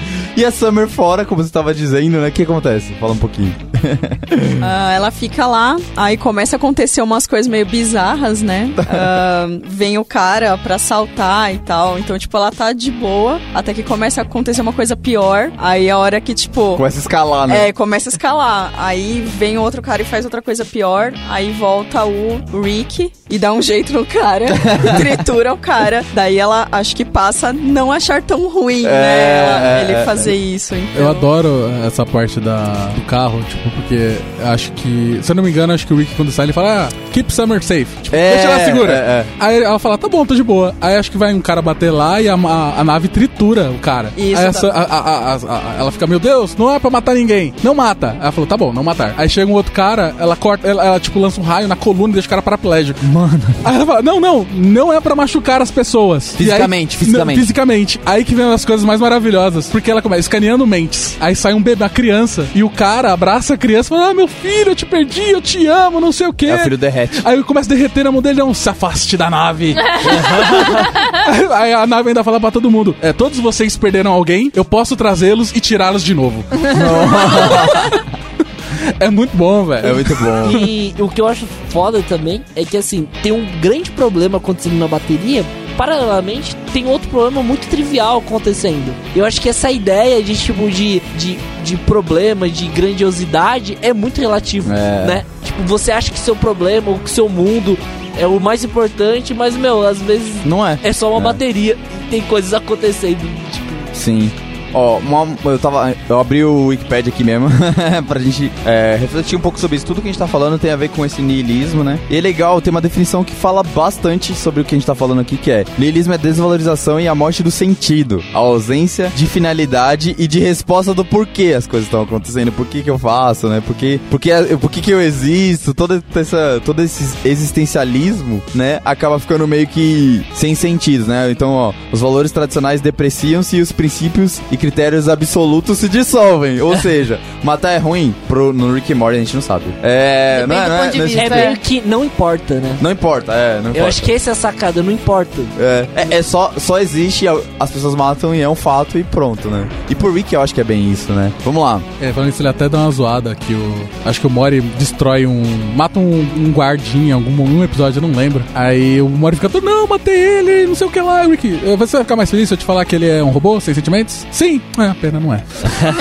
E a Summer fora, como você tava dizendo, né? O que acontece? Fala um pouquinho. Ah, ela fica lá, aí começa a acontecer umas coisas meio bizarras, né? Ah, vem o cara pra assaltar e tal. Então, tipo, ela tá de boa, até que começa a acontecer uma coisa pior. Aí a hora que, tipo. Começa a escalar, né? É, começa a escalar. Aí vem outro cara e faz outra coisa pior. Aí volta o Rick e dá um jeito no cara. tritura o cara. Daí ela acho que passa a não achar tão ruim, né? ela- é, ele é. Fazer isso. Então. Eu adoro essa parte da, do carro, tipo, porque acho que, se eu não me engano, acho que o Rick quando sai ele fala, ah, keep Summer safe. Tipo, É, deixa ela segura. é, é. Aí ela fala, tá bom, tô de boa. Aí acho que vai um cara bater lá e a, a- a nave tritura o cara. Isso, Aí tá. essa- a- a- a- a- ela fica, meu Deus, não é pra matar ninguém. Não mata. Ela falou, tá bom, não matar. Aí chega um outro cara, ela corta, ela, ela, tipo lança um raio na coluna e deixa o cara paraplégico. Mano. Aí ela fala, não, não, não é pra machucar as pessoas. E aí- Fisicamente, fisicamente. Não, fisicamente. Aí que vem das coisas mais maravilhosas. Porque ela começa escaneando mentes. Aí sai um bebê, uma criança. E o cara abraça a criança e fala: Ah, meu filho, eu te perdi, eu te amo, não sei o quê. É, o filho derrete. Aí começa a derreter na mão dele, não, se afaste da nave. Aí a nave ainda fala pra todo mundo: É, todos vocês perderam alguém, eu posso trazê-los e tirá-los de novo. é muito bom, velho. É muito bom. E o que eu acho foda também é que, assim, tem um grande problema acontecendo na bateria. Paralelamente, tem outro problema muito trivial acontecendo. Eu acho que essa ideia de, tipo, de, de, de problema, de grandiosidade, é muito relativo, É. né? Tipo, você acha que seu problema ou que seu mundo é o mais importante, mas, meu, às vezes Não é? é só uma É. bateria e tem coisas acontecendo, tipo... Sim. Ó, uma- eu tava. Eu abri o Wikipedia aqui mesmo pra gente é, refletir um pouco sobre isso. Tudo que a gente tá falando tem a ver com esse niilismo, né? E é legal, tem uma definição que fala bastante sobre o que a gente tá falando aqui, que é niilismo é desvalorização e a morte do sentido, a ausência de finalidade e de resposta do porquê as coisas estão acontecendo, por que que eu faço, né? Por que, por que, que eu existo, toda essa, todo esse existencialismo, né? Acaba ficando meio que sem sentido, né? Então, ó, os valores tradicionais depreciam-se e os princípios e critérios absolutos se dissolvem. Ou seja, matar é ruim? Pro, no Rick and Morty a gente não sabe. É. Depende não é, do não é, ponto de não é- vista. É é. meio que não importa, né? não importa, é, não importa. Eu acho que essa é a sacada, não importa. É, é, é só, só existe, as pessoas matam e é um fato e pronto, né? E por Rick eu acho que é bem isso, né? Vamos lá. É, falando isso, ele até dá uma zoada que o. Acho que o Mori destrói um. Mata um, um guardinha em algum um episódio, eu não lembro. Aí o Mori fica todo, não, matei ele, não sei o que lá, Rick. eh, Você vai ficar mais feliz se eu te falar que ele é um robô sem sentimentos? Sim. É, a pena não é.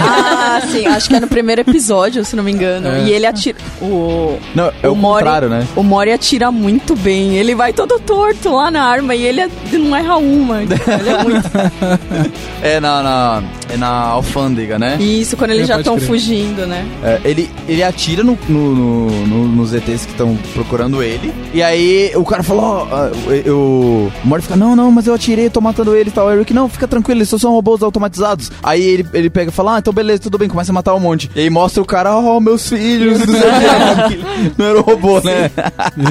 Ah, sim, acho que é no primeiro episódio, se não me engano. É. E ele atira. O, Não, é o, Mori- contrário, né? O Mori atira muito bem. Ele vai todo torto lá na arma e ele é- não erra uma. Ele é muito. É na, na, na alfândega, né? Isso, quando eles É, já estão fugindo, né? É, ele, ele atira no, no, no- no- nos ETs que estão procurando ele. E aí o cara falou: ó, ah, o- Mori fica, não, não, mas eu atirei, tô matando ele e tal. Aí o Rick, não, fica tranquilo, eles só são robôs automatizados. Aí ele, ele pega e fala, ah, então beleza, tudo bem, começa a matar um monte. E aí mostra o cara, oh, meus filhos, não sei o que. Não era o robô, né?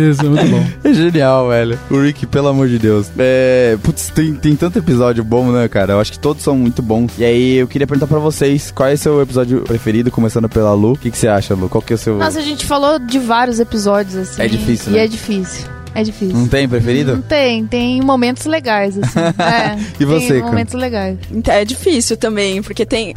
Isso, é muito bom. É genial, velho. O Rick, pelo amor de Deus. É. Putz, tem, tem tanto episódio bom, né, cara? Eu acho que todos são muito bons. E aí, eu queria perguntar pra vocês: qual é o seu episódio preferido, começando pela Lu? O que, que você acha, Lu? Qual que é o seu. Nossa, a gente falou de vários episódios, assim. É difícil, E né? é difícil. É difícil. Não tem preferido? Não tem, tem momentos legais, assim. É, E você, tem momentos legais. Então, É difícil também, porque tem,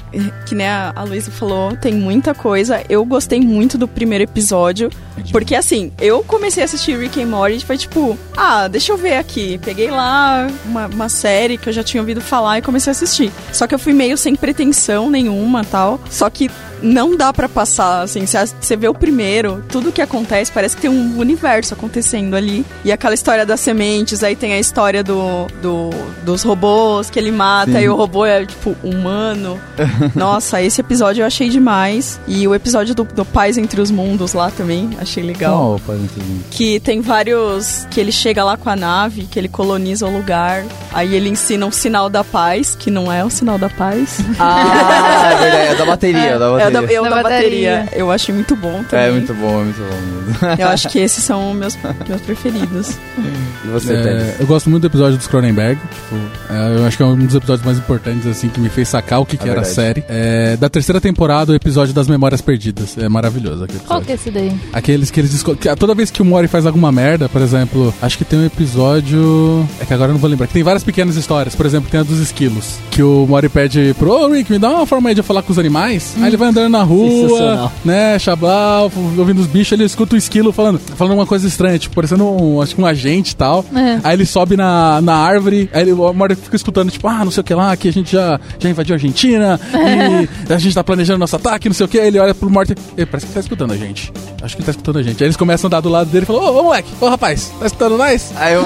que nem a a Luísa falou, tem muita coisa. Eu gostei muito do primeiro episódio, porque assim, eu comecei a assistir Rick and Morty e foi tipo, ah, deixa eu ver aqui. Peguei lá uma, uma série que eu já tinha ouvido falar e comecei a assistir. Só que eu fui meio sem pretensão nenhuma tal. Só que não dá pra passar, assim, você vê o primeiro, tudo que acontece, parece que tem um universo acontecendo ali. E aquela história das sementes, aí tem a história do, do dos robôs que ele mata, Sim. e o robô é, tipo, humano. Nossa, esse episódio eu achei demais. E o episódio do, do Paz Entre os Mundos lá também, achei legal. Oh, pode entender. Que tem vários. Que ele chega lá com a nave, que ele coloniza o lugar. Aí ele ensina um sinal da paz, que não é o sinal da paz. Ah, é verdade, é da bateria, é da É bateria. Da, é o Da da bateria. bateria. Eu achei muito bom também. É muito bom, é muito bom mesmo. Eu acho que esses são meus, meus preferidos. E você, É, eu gosto muito do episódio dos Cronenberg. Tipo, é, eu acho que é um dos episódios mais importantes, assim, que me fez sacar o que, que É era a série. É, da terceira temporada, o episódio das Memórias Perdidas. É maravilhoso aquele Qual episódio. que é esse daí? Aqueles que eles que Toda vez que o Mori faz alguma merda, por exemplo, acho que tem um episódio. É que agora eu não vou lembrar. Que tem várias pequenas histórias. Por exemplo, tem a dos esquilos. Que o Mori pede pro Ô Rick, me dá uma forma aí de eu falar com os animais. Aí ele vai andando na rua, né? Chablau, ouvindo os bichos, ele escuta o esquilo falando, falando uma coisa estranha, tipo, parecendo um, acho que um agente e tal. É. Aí ele sobe na, na árvore, aí ele, o Mori fica escutando, tipo, ah, não sei o que lá, que a gente já, já invadiu a Argentina e a gente tá planejando nosso ataque, não sei o que. Aí ele olha pro Morty, ele parece que tá escutando a gente. Acho que tá escutando a gente. Aí eles começam a andar do lado dele e falam, ô, ô moleque, ô rapaz, tá escutando nós? Aí eu...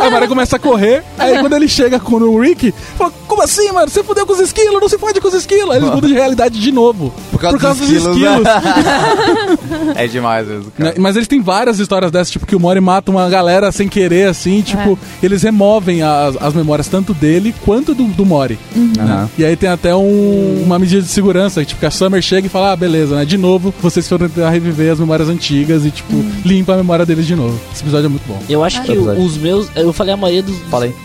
Aí o Mario começa a correr, aí quando ele chega com o Rick, fala, como assim, mano? Você fudeu com os esquilos, não se fode com os esquilos. Aí eles mudam de realidade de novo. Por causa dos dos esquilos, né? esquilos. é demais mesmo, cara. Né? Mas eles têm várias histórias dessas, tipo, que o Mori mata uma galera sem querer, assim, tipo, eles removem as, as memórias tanto dele quanto do, do Mori. né? Aham. E aí tem até um- uma medida de segurança, tipo, que a Summer chega e fala, ah, beleza, né? De novo, vocês foram tentar reviver as memórias antigas e, tipo, limpa a memória deles de novo. Esse episódio é muito bom. Eu acho que Episódio. os meus. Eu falei a maioria dos,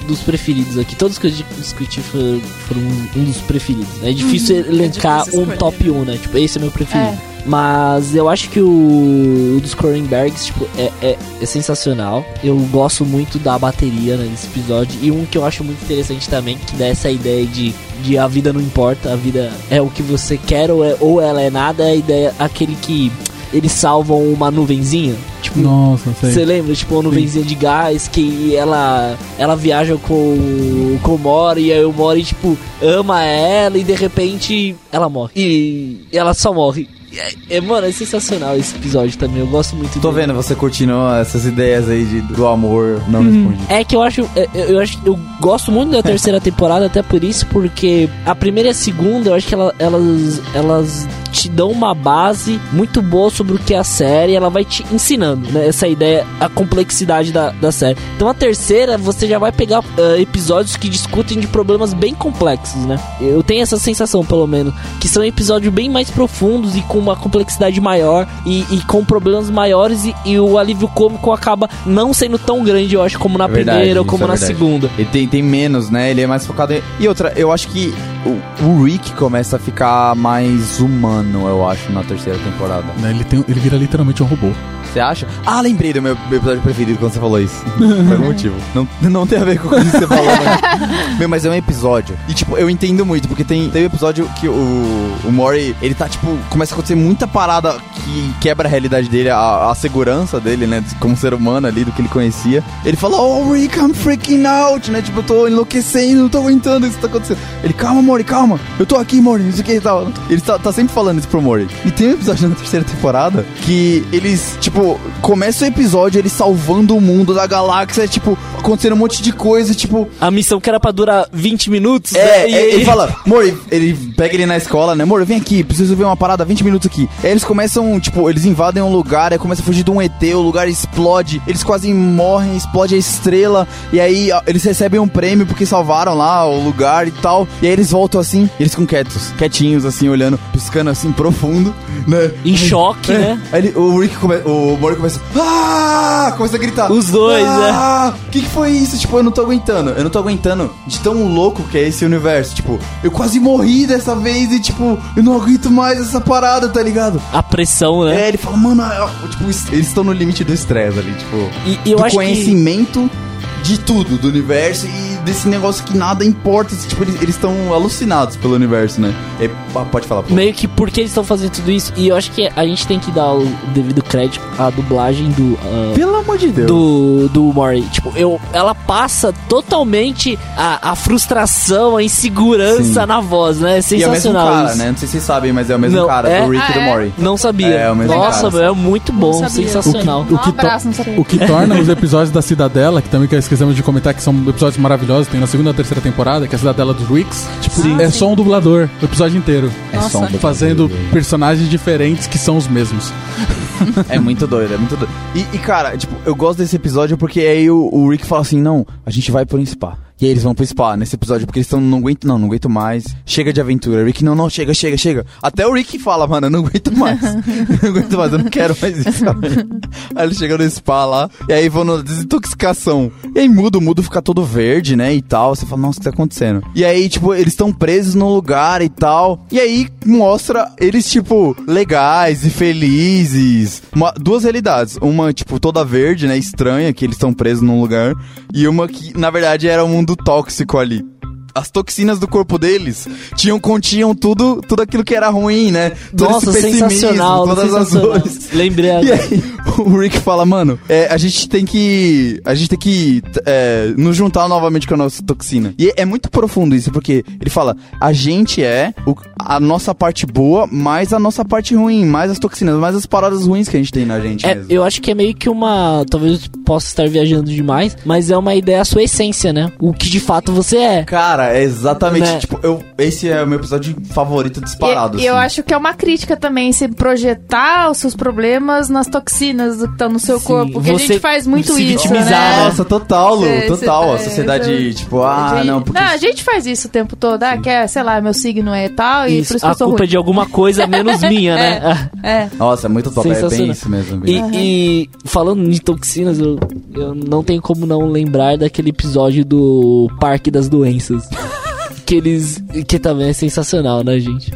dos preferidos aqui. Todos que eu discuti foram, foram um dos preferidos. É difícil elencar difícil um top 1, né? Tipo, esse é meu preferido. É. Mas eu acho que o, o dos Cronenbergs, tipo, é, é, é sensacional. Eu gosto muito da bateria né, nesse episódio. E um que eu acho muito interessante também, que dá essa ideia de, de a vida não importa, a vida é o que você quer ou, é- ou ela é nada, é a ideia, aquele que eles salvam uma nuvenzinha. Tipo, Nossa, sei. você lembra? Tipo, uma nuvenzinha de gás que ela ela viaja com, com o Mori e aí o Mori, tipo, ama ela e de repente ela morre. E ela só morre. É, é, mano, é sensacional esse episódio também. Eu gosto muito Tô dele. vendo você curtindo essas ideias aí de, do amor não respondido. É que eu acho, é, eu, eu acho, eu gosto muito da terceira temporada até por isso, porque a primeira e a segunda, eu acho que ela- elas, elas te dão uma base muito boa sobre o que é a série, ela vai te ensinando, né, essa ideia, a complexidade da, da série. Então a terceira, você já vai pegar ah, episódios que discutem de problemas bem complexos, né? Eu tenho essa sensação, pelo menos, que são episódios bem mais profundos e com uma complexidade maior e, e com problemas maiores e, e o alívio cômico acaba não sendo tão grande, eu acho, como na É verdade, primeira ou como é na verdade. segunda. Ele tem, tem menos, né? Ele é mais focado em... E outra, eu acho que o, o Rick começa a ficar mais humano, eu acho, na terceira temporada. Né, Ele, tem, ele vira literalmente um robô. Você acha? Ah, lembrei do meu episódio preferido quando você falou isso. Por algum motivo. Não, não tem a ver com o que você falou, mas... Meu, mas é um episódio. E, tipo, eu entendo muito, porque tem, tem um episódio que o, o Mori, ele tá, tipo, começa a acontecer muita parada que quebra a realidade dele, a, a segurança dele, né? Como ser humano ali, do que ele conhecia. Ele fala, oh, Rick, I'm freaking out, né? Tipo, eu tô enlouquecendo, não tô aguentando isso que tá acontecendo. Ele, calma, Mori, calma. Eu tô aqui, Mori, não sei o que e tal. Ele tá, tá sempre falando isso pro Mori. E tem um episódio na terceira temporada que eles, tipo, começa o episódio eles salvando o mundo da galáxia, tipo, acontecendo um monte de coisa, tipo, A missão que era pra durar 20 minutos, é, né? E- é, ele fala, Mori, ele pega ele na escola, né? Mori, vem aqui, preciso ver uma parada, 20 minutos aqui. Aí eles começam, tipo, eles invadem um lugar, aí começa a fugir de um ET, o lugar explode, eles quase morrem, explode a estrela, e aí eles recebem um prêmio porque salvaram lá o lugar e tal. E aí eles voltam assim, e eles ficam quietos, quietinhos, assim, olhando, piscando assim, profundo, né? Em choque, É. né? Aí ele- o Rick come, o Mori começa. Ah! Começa a gritar. Os dois, né? ah, O que, que foi isso? Tipo, eu não tô aguentando. Eu não tô aguentando de tão louco que é esse universo. Tipo, eu quase morri dessa vez e, tipo, eu não aguento mais essa parada, tá ligado? A pressão, né? É, ele fala, mano, é, tipo, es- eles estão no limite do estresse ali, tipo. E, e eu do acho que conhecimento de tudo, do universo e desse negócio que nada importa. Tipo, eles estão alucinados pelo universo, né? E, pode falar, pô. Meio que porque eles estão fazendo tudo isso. E eu acho que a gente tem que dar o devido crédito à dublagem do. ah, Pelo amor de Deus. do, do Mori. Tipo, eu, ela passa totalmente a, a frustração, a insegurança Sim. na voz, né? É E é o mesmo sensacional cara, isso. né? Não sei se vocês sabem, mas é o mesmo Não, cara é? do Rick Ah, e do é? Mori. Não sabia. É, o mesmo Nossa, cara. é muito bom, Não sabia. sensacional. O que um abraço, não to- sabia. O que torna os episódios da Cidadela, que também que esquecemos de comentar que são episódios maravilhosos, tem na segunda e terceira temporada, que é a Cidadela dos Ricks. Tipo, Sim. é só um dublador o episódio inteiro. É só um Nossa. Fazendo personagens diferentes que são os mesmos. É muito doido, é muito doido. E, e, cara, tipo, eu gosto desse episódio porque aí o, o Rick fala assim: não, a gente vai pro spa. E aí eles vão pro spa nesse episódio, porque eles estão, não aguento, não, não aguento mais. Chega de aventura. Rick, não, não, chega, chega, chega. Até o Rick fala, mano, eu não aguento mais. não aguento mais, eu não quero mais isso. aí eles chegam no spa lá, e aí vão na desintoxicação. E aí muda, o mundo fica todo verde, né, e tal. Você fala, nossa, o que tá acontecendo? E aí, tipo, eles estão presos num lugar e tal. E aí mostra eles, tipo, legais e felizes. Uma- duas realidades. Uma, tipo, toda verde, né, estranha, que eles estão presos num lugar. E uma que, na verdade, era um mundo tóxico ali. As toxinas do corpo deles tinham, continham tudo, tudo aquilo que era ruim, né? Todo Nossa, esse pessimismo, sensacional, todas as sensacional. dores. Lembrei E aí, o Rick fala, mano, é, a gente tem que. A gente tem que é, nos juntar novamente com a nossa toxina. E é muito profundo isso, porque ele fala, a gente é o- a nossa parte boa, mais a nossa parte ruim, mais as toxinas, mais as paradas ruins que a gente tem na gente É, mesmo. eu acho que é meio que uma. Talvez eu possa estar viajando demais, mas é uma ideia a sua essência, né? O que de fato você é. Cara, é exatamente. Né? Tipo, eu, esse é o meu episódio favorito disparado. E, e eu assim. acho que é uma crítica também, se projetar os seus problemas nas toxinas que estão no seu Sim, corpo. Porque a gente faz muito se isso, vitimizar, né? Nossa, total, Lu, Cê- total. a é, sociedade, cê- tipo, ah, não, porque. a gente faz isso o tempo todo. Ah, que é, sei lá, meu signo é tal e Isso, por isso que a eu sou culpa é ruim. de alguma coisa menos minha, né? É. Nossa, é muito top. É bem isso mesmo. E, e falando de toxinas, eu, eu não tenho como não lembrar daquele episódio do Parque das Doenças. Que eles. que também é sensacional, né, gente?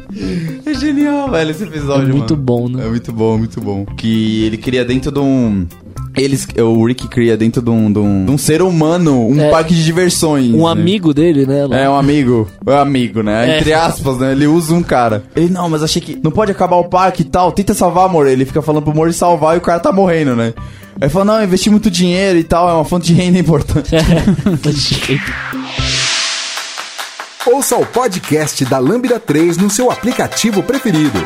É genial, velho, esse episódio. É muito mano. bom, né? É muito bom, muito bom. Que ele cria dentro de um. Eles, o Rick cria dentro de um, de um, de um ser humano um É. parque de diversões. Um né? amigo dele, né? lá. É um amigo. É um amigo, né? É. Entre aspas, né? Ele usa um cara. Ele, não, mas achei que não pode acabar o parque e tal. Tenta salvar, amor. Ele fica falando pro amor salvar e o cara tá morrendo, né? Aí fala, não, investi muito dinheiro e tal, é uma fonte de renda importante. Ouça o podcast da Lambda 3 no seu aplicativo preferido.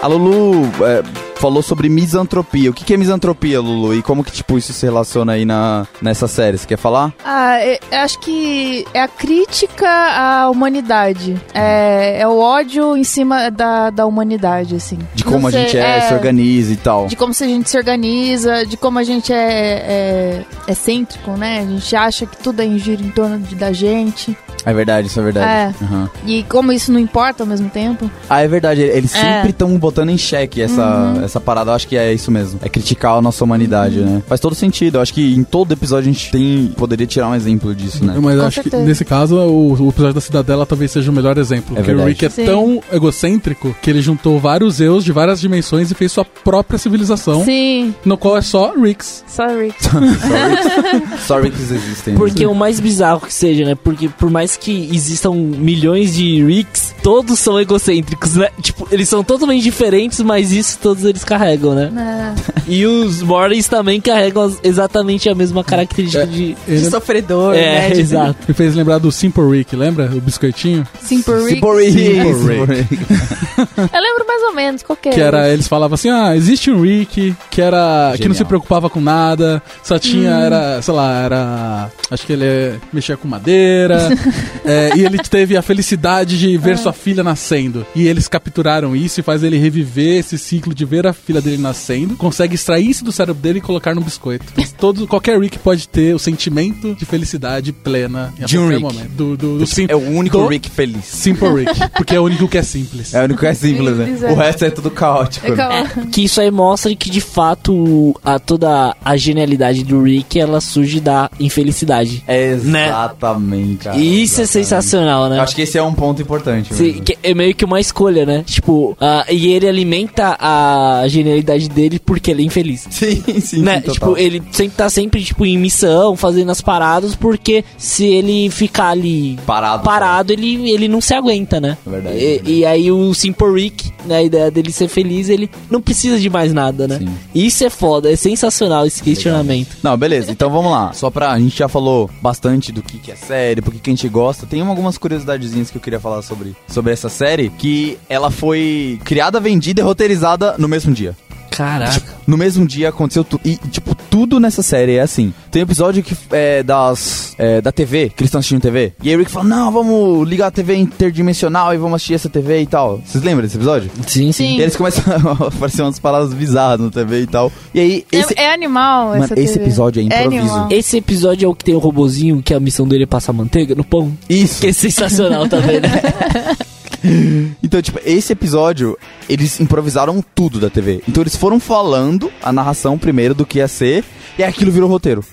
A Lulu é, falou sobre misantropia. O que, que é misantropia, Lulu? E como que, tipo, isso se relaciona aí na, nessa série? Você quer falar? Ah, eu eu acho que é a crítica à humanidade. É, é o ódio em cima da, da humanidade, assim. De como Não a sei, gente é, se organiza e tal. De como se a gente se organiza, de como a gente é, é, é excêntrico, né? A gente acha que tudo é gira em torno de- da gente. É verdade, isso é verdade. Aham. E como isso não importa ao mesmo tempo. Ah, é verdade. Eles É. Uhum. sempre estão botando em xeque essa, essa parada. Eu acho que é isso mesmo. É criticar a nossa humanidade, Uhum. né? Faz todo sentido. Eu acho que em todo episódio a gente tem, poderia tirar um exemplo disso, né? Mas Com acho certeza. que nesse caso o, o episódio da Cidadela talvez seja o melhor exemplo. É porque o verdade. Rick é Sim. tão egocêntrico que ele juntou vários eus de várias dimensões e fez sua própria civilização, Sim, no qual é só Ricks. sorry. Sorry que eles existem. né? Porque o mais bizarro que seja, né? Porque por mais que existam milhões de Ricks, todos são egocêntricos, né? Tipo, eles são totalmente diferentes, mas isso todos eles carregam, né? É. E os Mortys também carregam exatamente a mesma característica É. de. Sofredor, É, né? De- exato. me fez lembrar do Simple Rick, lembra? O biscoitinho? Simple Rick. Simple Rick. Simple Rick. Eu lembro mais ou menos qual que. Que era, eles falavam assim, ah, existe um Rick que era. que não se Genial. preocupava com nada, só tinha, era, sei lá, era. Acho que ele mexia com madeira. É, e ele teve a felicidade de ver sua filha nascendo. E eles capturaram isso e faz ele reviver esse ciclo de ver a filha dele nascendo. Consegue extrair isso do cérebro dele e colocar no biscoito. Todo, qualquer Rick pode ter o sentimento de felicidade plena em De um Rick. momento. Do, do, do sim- É o único do Rick feliz. Simple Rick. Porque é o único que é simples. É o único que é simples, né? É. O resto é tudo caótico. É né? calma. Que isso aí mostra que de fato a, toda a genialidade do Rick ela surge da infelicidade. Exatamente, cara. E Bem Isso é sensacional, né? Eu acho que esse é um ponto importante. Sim, é meio que uma escolha, né? Tipo, ah, e ele alimenta a genialidade dele porque ele é infeliz. Sim, sim, né? sim, tipo, ele sempre tá sempre, tipo, em missão, fazendo as paradas, porque se ele ficar ali Parado. parado, ele, ele não se aguenta, né? É verdade, E, é verdade. e aí o Simple Rick, né, a ideia dele ser feliz, ele não precisa de mais nada, né? Sim. Isso é foda, é sensacional esse questionamento. Não, beleza. Então vamos lá. Só pra. A gente já falou bastante do que, que é série, por que que a gente gosta. Tem algumas curiosidadezinhas que eu queria falar sobre, sobre essa série. Que ela foi criada, vendida e roteirizada no mesmo dia. Caraca. No mesmo dia aconteceu tudo. E, tipo, tudo nessa série é assim. Tem episódio que é das. é, da TV, que eles estão assistindo TV. E aí o Rick fala: Não, vamos ligar a TV interdimensional e vamos assistir essa TV e tal. Vocês lembram desse episódio? Sim, Sim. E eles começam a aparecer umas palavras bizarras na TV e tal. E aí, esse, É, é animal Mano, esse TV. episódio é improviso. animal. Esse episódio é o que tem o robozinho, que a missão dele é passar manteiga no pão. Isso. Que é sensacional também, né? Então, tipo, esse episódio, eles improvisaram tudo da TV. Então eles foram falando a narração primeiro do que ia ser, e aquilo virou roteiro.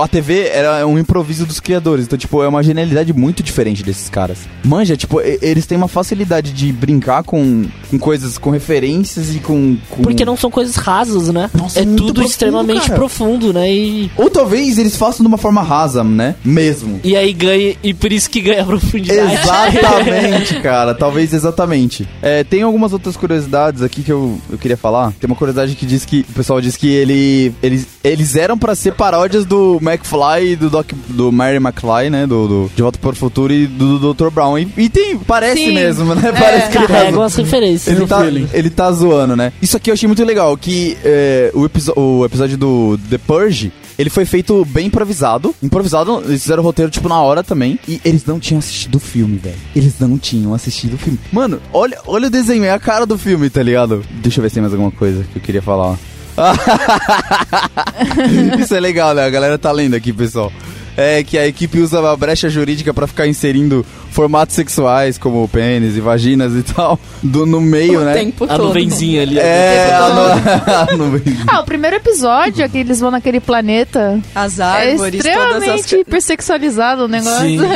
A TV era um improviso dos criadores, então, tipo, é uma genialidade muito diferente desses caras. Manja, tipo, eles têm uma facilidade de brincar com, com coisas, com referências e com. com- Porque não são coisas rasas, né? Nossa, é muito tudo profundo, extremamente cara. profundo, né? E, Ou talvez eles façam de uma forma rasa, né? Mesmo. e aí ganha, e por isso que ganha profundidade. Exatamente, cara. Talvez exatamente. É, tem algumas outras curiosidades aqui que eu, eu queria falar. Tem uma curiosidade que diz que o pessoal diz que ele, eles, eles eram pra ser paródias do McFly e do Doc, do Mary McFly, né? Do, do De Volta para o Futuro e do, do Dr. Brown. E, e tem, parece Sim. mesmo, né? É. Parece que ele tá Carrega zo- umas referências. ele tá, feeling. ele tá zoando, né? Isso aqui eu achei muito legal, que é, o, o episódio do The Purge, ele foi feito bem improvisado. Improvisado, eles fizeram o roteiro, tipo, na hora também. E eles não tinham assistido o filme, velho. Eles não tinham assistido o filme. Mano, olha, olha o desenho, é a cara do filme, tá ligado? Deixa eu ver se tem mais alguma coisa que eu queria falar. Isso é legal, né? A galera tá lendo aqui, pessoal. É que a equipe usa a brecha jurídica pra ficar inserindo formatos sexuais, como pênis e vaginas e tal, do, no meio, o né? tempo A todo. nuvenzinha ali. É, a nu- a nuvem. Ah, o primeiro episódio é que eles vão naquele planeta. As É árvores, todas as... extremamente hipersexualizado o negócio. Sim.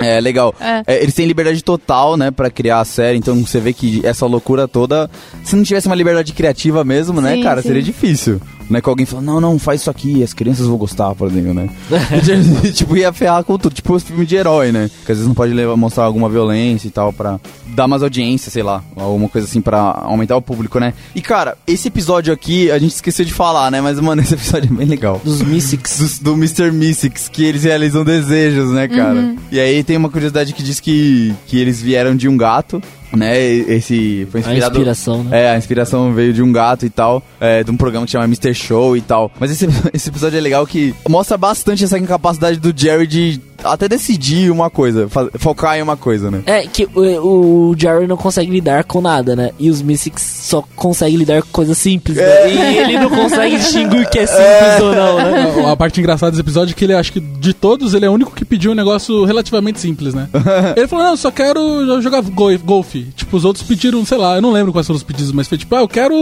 É, legal. É. É, eles têm liberdade total, né, pra criar a série, então você vê que essa loucura toda, se não tivesse uma liberdade criativa mesmo, né, Sim, cara, sim. seria difícil. Né, que alguém fala, não, não, faz isso aqui, as crianças vão gostar, por exemplo, né? tipo, ia ferrar com tudo, tipo os filmes de herói, né? Que às vezes não pode levar, mostrar alguma violência e tal, pra dar mais audiência, sei lá, alguma coisa assim pra aumentar o público, né? E, cara, esse episódio aqui, a gente esqueceu de falar, né? Mas, mano, esse episódio é bem legal. Dos Mystics. do, do Mr. Mystics, que eles realizam desejos, né, cara? E aí tem uma curiosidade que diz que, que eles vieram de um gato, né? Esse foi A inspirado. inspiração, né? É, a inspiração veio de um gato e tal, é, de um programa que chama Mr. Show e tal. Mas esse, esse episódio é legal que mostra bastante essa incapacidade do Jerry de até decidir uma coisa, focar em uma coisa, né? É, que o, o Jerry não consegue lidar com nada, né? E os Mystics só conseguem lidar com coisas simples, né? E ele não consegue distinguir o que é simples ou não, né? A, a parte engraçada desse episódio é que ele, acho que de todos, ele é o único que pediu um negócio relativamente simples, né? ele falou, não, só quero jo- jogar gol- golfe. Tipo, os outros pediram, sei lá, eu não lembro quais foram os pedidos, mas foi tipo, ah, eu quero...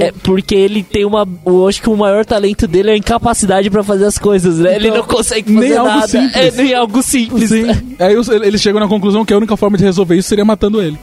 É porque ele tem uma. Eu acho que o maior talento dele é a incapacidade pra fazer as coisas, né? ele Então, não consegue fazer nem algo nada. simples. É nem algo simples. Sim. Aí eles chegam na conclusão que a única forma de resolver isso seria matando ele.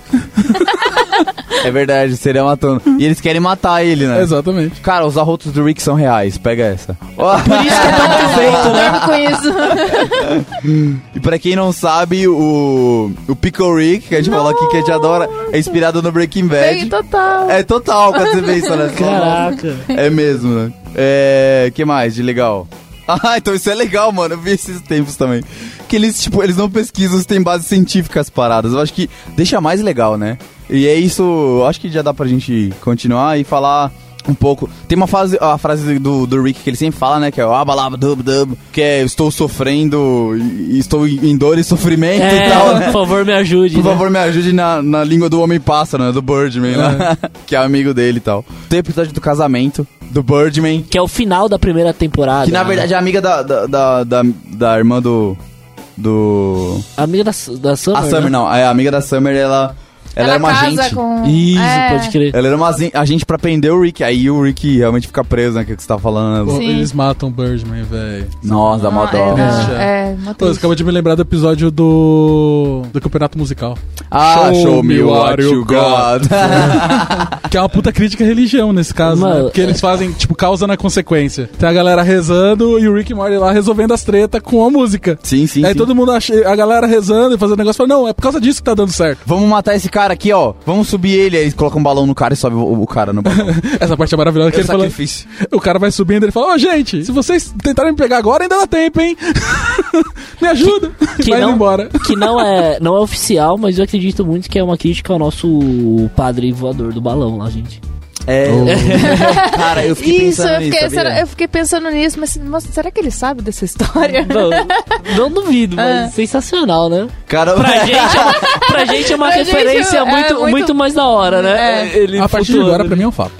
É verdade, seria matando. E eles querem matar ele, né? Exatamente. Cara, os arrotos do Rick são reais, pega essa. Por isso que é tão perfeito, né? Com isso. E pra quem não sabe, o, o Pickle Rick, que a gente falou aqui que a gente adora, é inspirado no Breaking Bem Bad. total. É total, quando você vê isso, né? Caraca. É mesmo, né? É. que mais de legal? Ah, então isso é legal, mano. Eu vi esses tempos também. Que eles, tipo, eles não pesquisam se tem base científica as paradas. Eu acho que deixa mais legal, né? E é isso, acho que já dá pra gente continuar e falar um pouco. Tem uma frase, a frase do, do Rick que ele sempre fala, né? Que é o abalaba dub dub, que é estou sofrendo, estou em dor e sofrimento e tal, É, né? por favor, me ajude. Por né? favor, me ajude na, na língua do Homem-Pássaro, né? Do Birdman, né? que é amigo dele e tal. Tem episódio do casamento, do Birdman, Que é o final da primeira temporada. que na né? verdade é amiga da, da, da, da, da irmã do. Do. Amiga da, da Summer. A Summer, né? não. É a amiga da Summer, ela. Ela, era uma agente. com... Isso, é. pode crer. Ela era uma agente pra prender o Rick. Aí o Rick realmente fica preso, né? Que é o que você tá falando. Pô, eles matam o Birdman, velho. Nossa, dá mó Ah, dó. é, é, Pô, você acabou de me lembrar do episódio do. do campeonato musical. Ah, Show show me what what you got. Que é uma puta crítica à religião nesse caso, né? Mano, Porque eles fazem, tipo, causa na consequência. Tem a galera rezando e o Rick e Morty lá resolvendo as tretas com a música. sim, sim, Aí sim. todo mundo acha, a galera rezando e fazendo negócio fala, não, é por causa disso que tá dando certo. Vamos matar esse cara aqui, ó. Vamos subir ele. Aí eles colocam um balão no cara e sobe o, o cara no balão. Essa parte é maravilhosa que É ele fala. sacrifício. O cara vai subindo e ele fala, ó, gente, se vocês tentarem me pegar agora, ainda dá tempo, hein? me ajuda. que vai não- embora. Que não é, não é oficial, mas eu acredito muito que é uma crítica ao nosso padre voador do balão lá, gente. É. cara, eu fiquei Isso, pensando eu nisso, fiquei, sabia? será- eu fiquei pensando nisso, mas nossa, será que ele sabe dessa história? Não, não duvido, mas É. sensacional, né? Cara, Pra gente é uma, pra gente é uma Pra gente referência é muito, muito- muito... mais da hora, né? É. Ele A partir de agora, pra ali. mim, é um fato.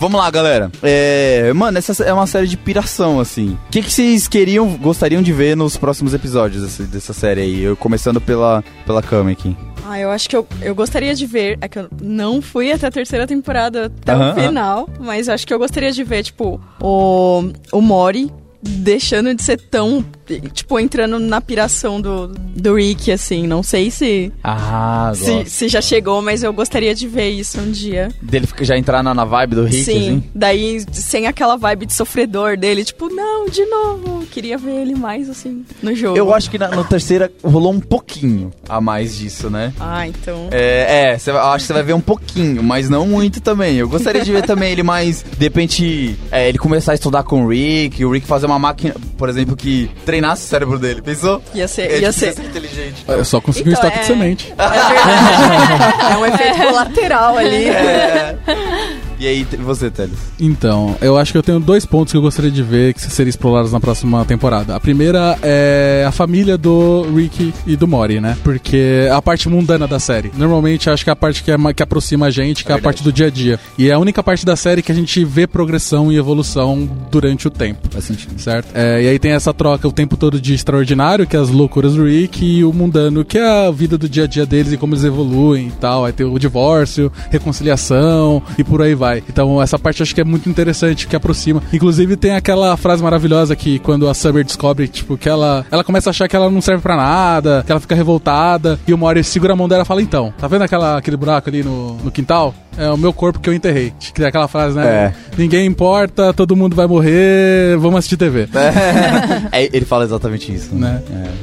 Vamos lá, galera. É, mano, essa é uma série de piração, assim. O que, que vocês queriam, gostariam de ver nos próximos episódios dessa, dessa série aí? Eu começando pela, pela Kami aqui. Ah, eu acho que eu, eu gostaria de ver. É que eu não fui até a terceira temporada até Aham, o final, mas eu acho que eu gostaria de ver, tipo, o, o Mori deixando de ser tão. Tipo, entrando na piração do, do Rick, assim. Não sei se, Ah, se, se já chegou, mas eu gostaria de ver isso um dia. Dele já entrar na, na vibe do Rick, Sim, assim? daí sem aquela vibe de sofredor dele, tipo, não, de novo. Queria ver ele mais, assim, no jogo. Eu acho que na, na terceira rolou um pouquinho a mais disso, né? Ah, então. É, é, cê, acho que você vai ver um pouquinho, mas não muito também. Eu gostaria de ver também ele mais, de repente, é, ele começar a estudar com o Rick, o Rick fazer uma máquina, por exemplo, que treinasse o cérebro dele, pensou? Ia ser. É, ia tipo, ser. ser inteligente. Eu só consegui um Então, estoque é- de semente. É é um efeito colateral ali. É. E aí, você, Teles? Então, eu acho que eu tenho dois pontos que eu gostaria de ver que seriam explorados na próxima temporada. A primeira é a família do Rick e do Mori, né? Porque é a parte mundana da série. Normalmente, acho que é a parte que, é, que aproxima a gente, que é, a Verdade. parte do dia a dia. E é a única parte da série que a gente vê progressão e evolução durante o tempo. Faz sentido. Certo? É, e aí tem essa troca o tempo todo de extraordinário, que é as loucuras do Rick, e o mundano, que é a vida do dia a dia deles e como eles evoluem e tal. Aí tem o divórcio, reconciliação e por aí vai. Então essa parte acho que é muito interessante, que aproxima. Inclusive tem aquela frase maravilhosa que quando a Summer descobre, tipo, que ela, ela começa a achar que ela não serve pra nada, que ela fica revoltada, e o Mori segura a mão dela e fala, então, tá vendo aquela, aquele buraco ali no, no quintal? É o meu corpo que eu enterrei. Que tem aquela frase, né? É. Ninguém importa, todo mundo vai morrer, vamos assistir TV. É, ele fala exatamente isso. Né?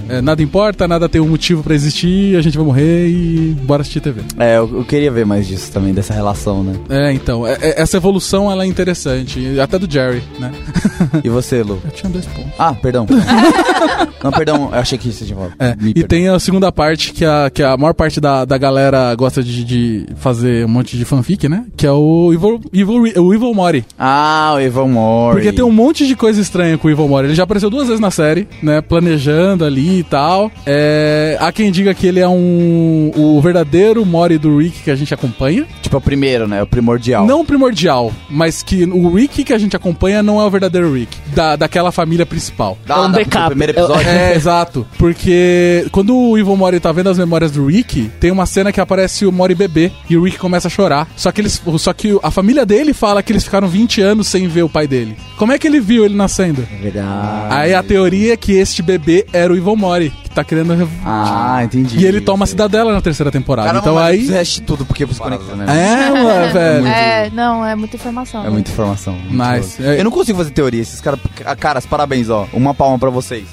É. É, nada importa, nada tem um motivo pra existir, a gente vai morrer e bora assistir TV. É, eu, eu queria ver mais disso também, dessa relação, né? É, então, é- é- essa evolução ela é interessante, até do Jerry, né? E você, Lu? Eu tinha dois pontos. Ah, perdão. não, perdão, eu achei que você tinha falado. É, Me e perdoa. tem a segunda parte, que a, que a maior parte da, da galera gosta de, de fazer um monte de fanfic, né? Que é o Evil, Evil, o Evil Mori. Ah, o Evan Mori. Porque tem um monte de coisa estranha com o Evil Mori. Ele já apareceu duas vezes na série, né? Planejando ali e tal. É, há quem diga que ele é um o verdadeiro Mori do Rick que a gente acompanha. Tipo, é o primeiro, né? O primordial. Não primordial, mas que o Rick que a gente acompanha não é o verdadeiro Rick. Da, daquela família principal. Da, É um backup. do primeiro episódio. É, exato. Porque quando o Evil Mori tá vendo as memórias do Rick, tem uma cena que aparece o Mori bebê e o Rick começa a chorar. Só que eles, só que a família dele fala que eles ficaram 20 anos sem ver o pai dele. Como é que ele viu ele nascendo? É verdade. Aí a teoria é que este bebê era o Evil Mori, que tá querendo. Ah, entendi. E ele toma a cidadela na terceira temporada. Caramba, então mas aí. Você tudo porque você conecta, né? É, mano, velho. É, não, é muita informação. É né? muita informação. muito louco. É- Eu não consigo fazer teoria. Esses caras. Caras, parabéns, ó. Uma palma pra vocês.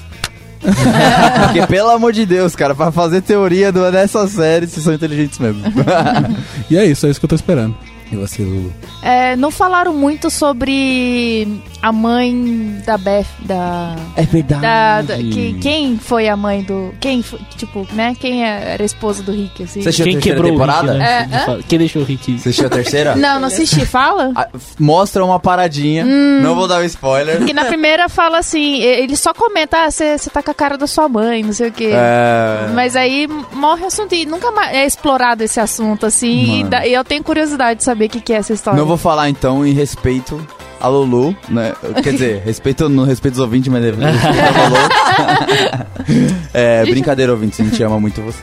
Porque, pelo amor de Deus, cara, pra fazer teoria dessa série, vocês são inteligentes mesmo. E é isso, é isso que eu tô esperando. E você, Lulu? É, não falaram muito sobre a mãe da Beth, da... É verdade. Da, da- que, quem foi a mãe do... Quem, foi, tipo, né? Quem era a esposa do Rick, assim? Você assistiu a Quem terceira quebrou temporada? o Rick, né? É, Fala- Quem deixou o Rick? Você assistiu a terceira? Não, não assisti. Fala? Ah, Mostra uma paradinha. Não vou dar o spoiler. Que na primeira fala assim, ele só comenta, ah, você tá com a cara da sua mãe, não sei o quê. É. Mas aí morre o assunto e nunca mais é explorado esse assunto, assim. E, da- e eu tenho curiosidade de saber o que, que é essa história. Não vou falar então em respeito a Lulu, né? Quer dizer, respeito, no respeito dos ouvintes, mas respeito a Lulu. é, brincadeira, ouvintes, a gente ama muito você.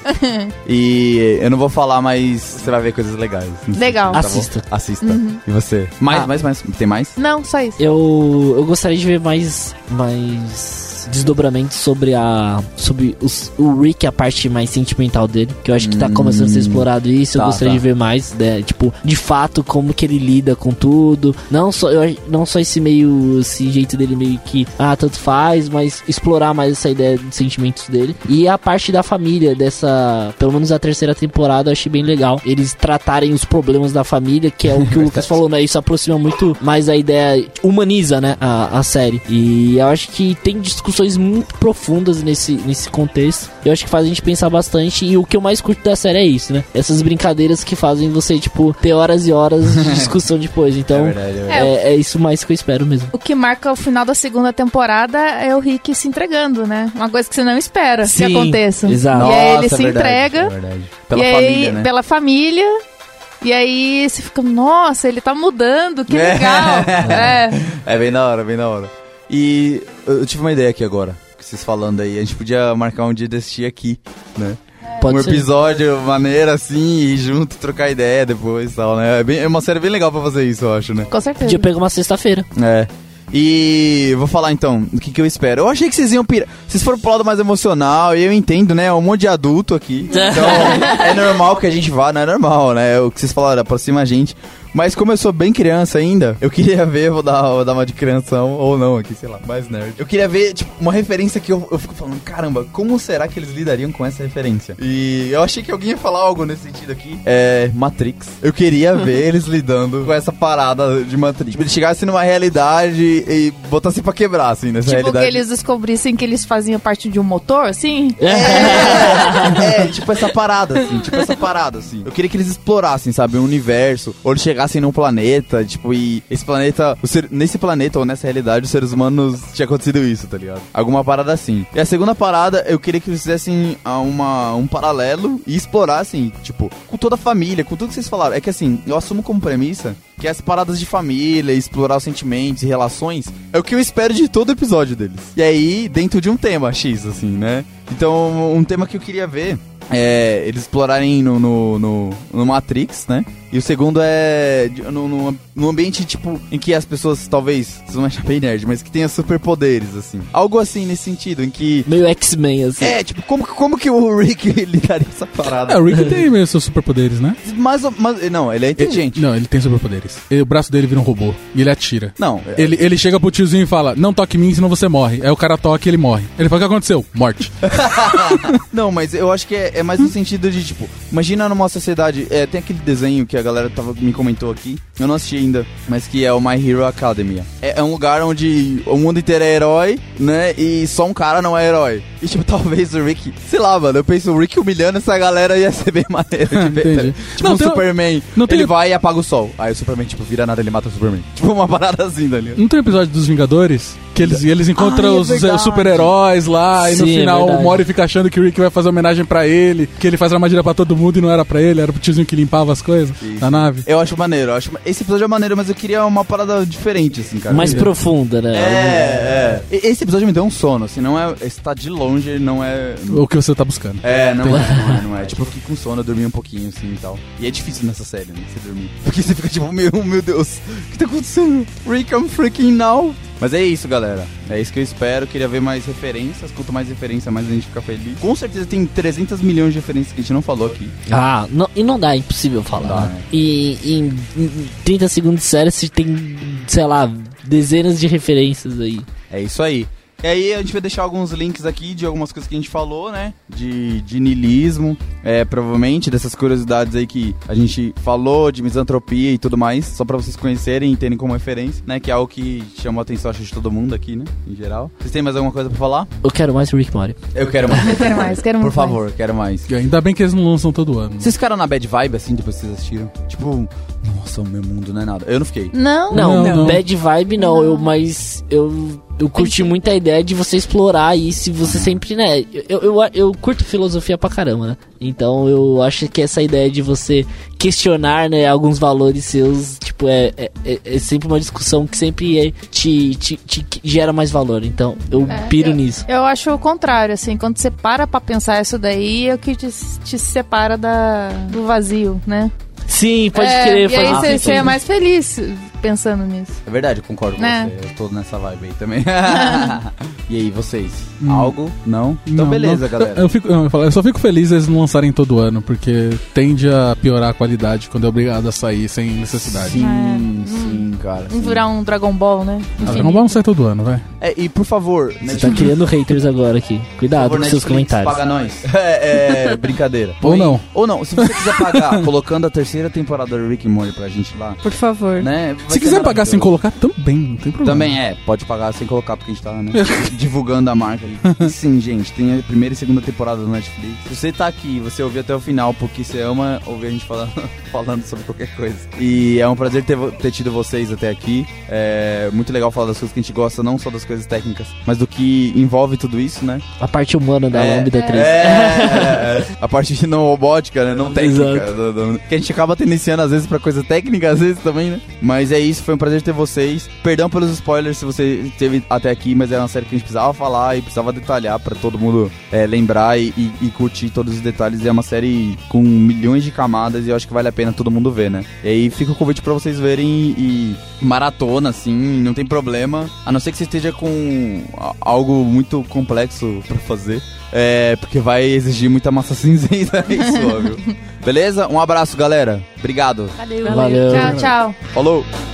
E eu não vou falar, mas você vai ver coisas legais. Legal. Tá bom? Assista. Assista. E você? Mais, Ah. mais, mais. Tem mais? Não, só isso. Eu, eu gostaria de ver mais, mais desdobramentos sobre a sobre os, o Rick, a parte mais sentimental dele, que eu acho que tá começando a ser explorado isso, eu Tá, gostaria tá. de ver mais, né, tipo, de fato como que ele lida com tudo, não só eu, não só esse meio esse jeito dele meio que ah, tanto faz, mas explorar mais essa ideia de sentimentos dele. E a parte da família dessa, pelo menos a terceira temporada, eu achei bem legal. Eles tratarem os problemas da família, que é o que o Lucas falou, né? Isso aproxima muito mais a ideia, humaniza, né, a, a série. E eu acho que tem discussões muito profundas nesse, nesse contexto. Eu acho que faz a gente pensar bastante. E o que eu mais curto da série é isso, né? Essas brincadeiras que fazem você, tipo, ter horas e horas de discussão depois. Então, É verdade, é verdade. é, é isso mais que eu espero mesmo. O que marca o final da segunda temporada é o Rick se entregando, né? Uma coisa que você não espera que Sim, aconteça. exato. E aí ele Nossa, se verdade, entrega. é. Pela e aí, família, né? Pela família. E aí você fica, nossa, ele tá mudando, que É. legal. é. É bem da hora, bem da hora. E eu tive uma ideia aqui agora, que vocês falando aí. A gente podia marcar um dia de assistir aqui, né? Pode um ser. episódio maneiro assim, e junto, trocar ideia depois e tal, né? É, bem- é uma série bem legal pra fazer isso, eu acho, né? Com certeza. Podia pegar uma sexta-feira. É. E vou falar então o que, que eu espero. Eu achei que vocês iam pirar. Vocês foram pro lado mais emocional, e eu entendo, né? É um monte de adulto aqui. Então é normal que a gente vá, não é normal, né? O que vocês falaram, aproxima a gente. Mas como eu sou bem criança ainda, eu queria ver, vou dar, vou dar uma de criança ou não aqui, sei lá, mais nerd. Eu queria ver, tipo, uma referência que eu, eu fico falando, caramba, como será que eles lidariam com essa referência? E eu achei que alguém ia falar algo nesse sentido aqui. É. Matrix. Eu queria ver eles lidando com essa parada de Matrix. Tipo, eles chegassem numa realidade e botassem pra quebrar, assim, nessa Tipo realidade. que eles descobrissem que eles faziam parte de um motor, assim? É, é, tipo essa parada, assim, tipo essa parada, assim. Eu queria que eles explorassem, sabe, o universo, ou eles chegassem num planeta, tipo, e esse planeta, ser- nesse planeta ou nessa realidade, os seres humanos tinha acontecido isso, tá ligado? Alguma parada assim. E a segunda parada, eu queria que eles fizessem uma, um paralelo e explorassem, tipo, com toda a família, com tudo que vocês falaram. É que assim, eu assumo como premissa que as paradas de família, explorar os sentimentos e relações, é o que eu espero de todo episódio deles. E aí, dentro de um tema X, assim, né? Então, um tema que eu queria ver é eles explorarem no, no, no, no Matrix, né? E o segundo é no ambiente, tipo, em que as pessoas, talvez, vocês vão achar bem nerd, mas que tenha superpoderes, assim. Algo assim, nesse sentido, em que... Meio X-Men, assim. É, tipo, como, que- como que o Rick lidaria essa parada? É, o Rick tem mesmo seus superpoderes, né? Mas, mas, não, ele é inteligente. Não, ele tem superpoderes. Ele- O braço dele vira um robô e ele atira. Não, é- Ele, ele chega pro tiozinho e fala: Não toque em mim, senão você morre. Aí o cara toca e ele morre. Ele fala: O que aconteceu? Morte. Não, mas eu acho que é, é mais no sentido de, tipo, imagina numa sociedade. É, tem aquele desenho que a galera tava, me comentou aqui. Eu não assisti ainda, mas que é o My Hero Academia. É, é um lugar onde o mundo inteiro é herói, né? E só um cara não é herói. E, tipo, talvez o Rick. Sei lá, mano. Eu penso, o Rick humilhando essa galera ia ser bem maneiro de ver. Entendi. Tipo, Não, um tem- Superman. não tem- Ele vai e apaga o sol. Aí o Superman, tipo, vira nada, ele mata o Superman. Tipo, uma parada assim, tá ligado? Não tem episódio dos Vingadores? Que eles, eles encontram Ah, é os verdade. super-heróis lá, e no é final o verdade. Mori fica achando que o Rick vai fazer homenagem pra ele, que ele faz armadilha pra todo mundo e não era pra ele, era pro tiozinho que limpava as coisas Isso. na nave. Eu acho maneiro. Eu acho... Esse episódio é maneiro, mas eu queria uma parada diferente, assim, cara. Mais profunda, né? É, é. Esse episódio me deu um sono, assim, não é. Está de longe, não é. O que você tá buscando. É, não é, não é, não é. Tipo, eu fiquei com sono, eu dormi um pouquinho, assim e tal. E é difícil nessa série, né? Você dormir. Porque você fica tipo, meu, meu Deus, o que tá acontecendo? Rick, I'm freaking now. Mas é isso, galera. É isso que eu espero. Queria ver mais referências. Quanto mais referência, mais a gente fica feliz. Com certeza tem 300 milhões de referências que a gente não falou aqui. Ah, não, e não dá, é impossível falar. Dá, né? né? E em, em 30 segundos de série você tem, sei lá, dezenas de referências aí. É isso aí. E aí a gente vai deixar alguns links aqui de algumas coisas que a gente falou, né? De, de niilismo, é, provavelmente, dessas curiosidades aí que a gente falou, de misantropia e tudo mais, só pra vocês conhecerem e terem como referência, né? Que é algo que chamou a atenção, acho, de todo mundo aqui, né? Em geral. Vocês têm mais alguma coisa pra falar? Eu quero mais Rick Mori. Eu quero mais. Eu quero mais, quero Por muito favor, quero mais. E ainda bem que eles não lançam todo ano. Vocês ficaram na bad vibe, assim, depois que vocês assistiram? Tipo, nossa, o meu mundo não é nada. Eu não fiquei. mais. Não, Não, Não, não. bad vibe não, Eu, mas eu Eu curti muito a ideia de você explorar isso e você sempre, né? Eu, eu, eu curto filosofia pra caramba, né? Então eu acho que essa ideia de você questionar, né, alguns valores seus, tipo, é, é, é- é sempre uma discussão que sempre é- te, te, te gera mais valor. Então eu É, piro eu- nisso. Eu acho o contrário, assim, quando você para pra pensar isso daí, é o que te, te separa da, do vazio, né? Sim, pode é, querer E aí você é mais feliz pensando nisso. É verdade, eu concordo com Né? você. Eu tô nessa vibe aí também. e aí, vocês? Hum. Algo? Não? Então Não, beleza, não. galera. Eu, eu fico- eu falo- eu só fico feliz eles não lançarem todo ano, porque tende a piorar a qualidade quando é obrigado a sair sem necessidade. Sim, É. sim, cara. Sim. virar um Dragon Ball, né? Ah, Dragon Ball não sai todo ano, vai. É, e por favor, Você tá criando haters agora aqui. Cuidado Por com favor, seus Netflix, comentários. Paga nós. É, é, brincadeira. Ou Põe- não. Ou não. Se você quiser pagar colocando a terceira temporada do Rick and Morty pra gente lá, Por favor. né? Se ser quiser pagar sem colocar, também, não tem problema. Também é, pode pagar sem colocar, porque a gente tá, né, divulgando a marca ali. Sim, gente, tem a primeira e segunda temporada do Netflix. Se você tá aqui, você ouviu até o final, porque você ama ouvir a gente falando, falando sobre qualquer coisa. E é um prazer ter, ter tido vocês até aqui. É muito legal falar das coisas que a gente gosta, não só das coisas técnicas, mas do que envolve tudo isso, né? A parte humana da É. Lambda 3. É, a parte não robótica, né? Não técnica. Exato. do- do- que a gente acaba tendenciando às vezes pra coisa técnica, às vezes também, né? Mas é isso, foi um prazer ter vocês. Perdão pelos spoilers se você esteve até aqui, mas é uma série que a gente precisava falar e precisava detalhar pra todo mundo é, lembrar e, e- e curtir todos os detalhes. É uma série com milhões de camadas e eu acho que vale a pena todo mundo ver, né? E aí fica o convite pra vocês verem e maratona, assim, não tem problema. A não ser que você esteja com algo muito complexo pra fazer. É, porque vai exigir muita massa cinzenta isso, óbvio. Beleza? Um abraço, galera. Obrigado. Valeu. Valeu. Tchau, tchau. Falou!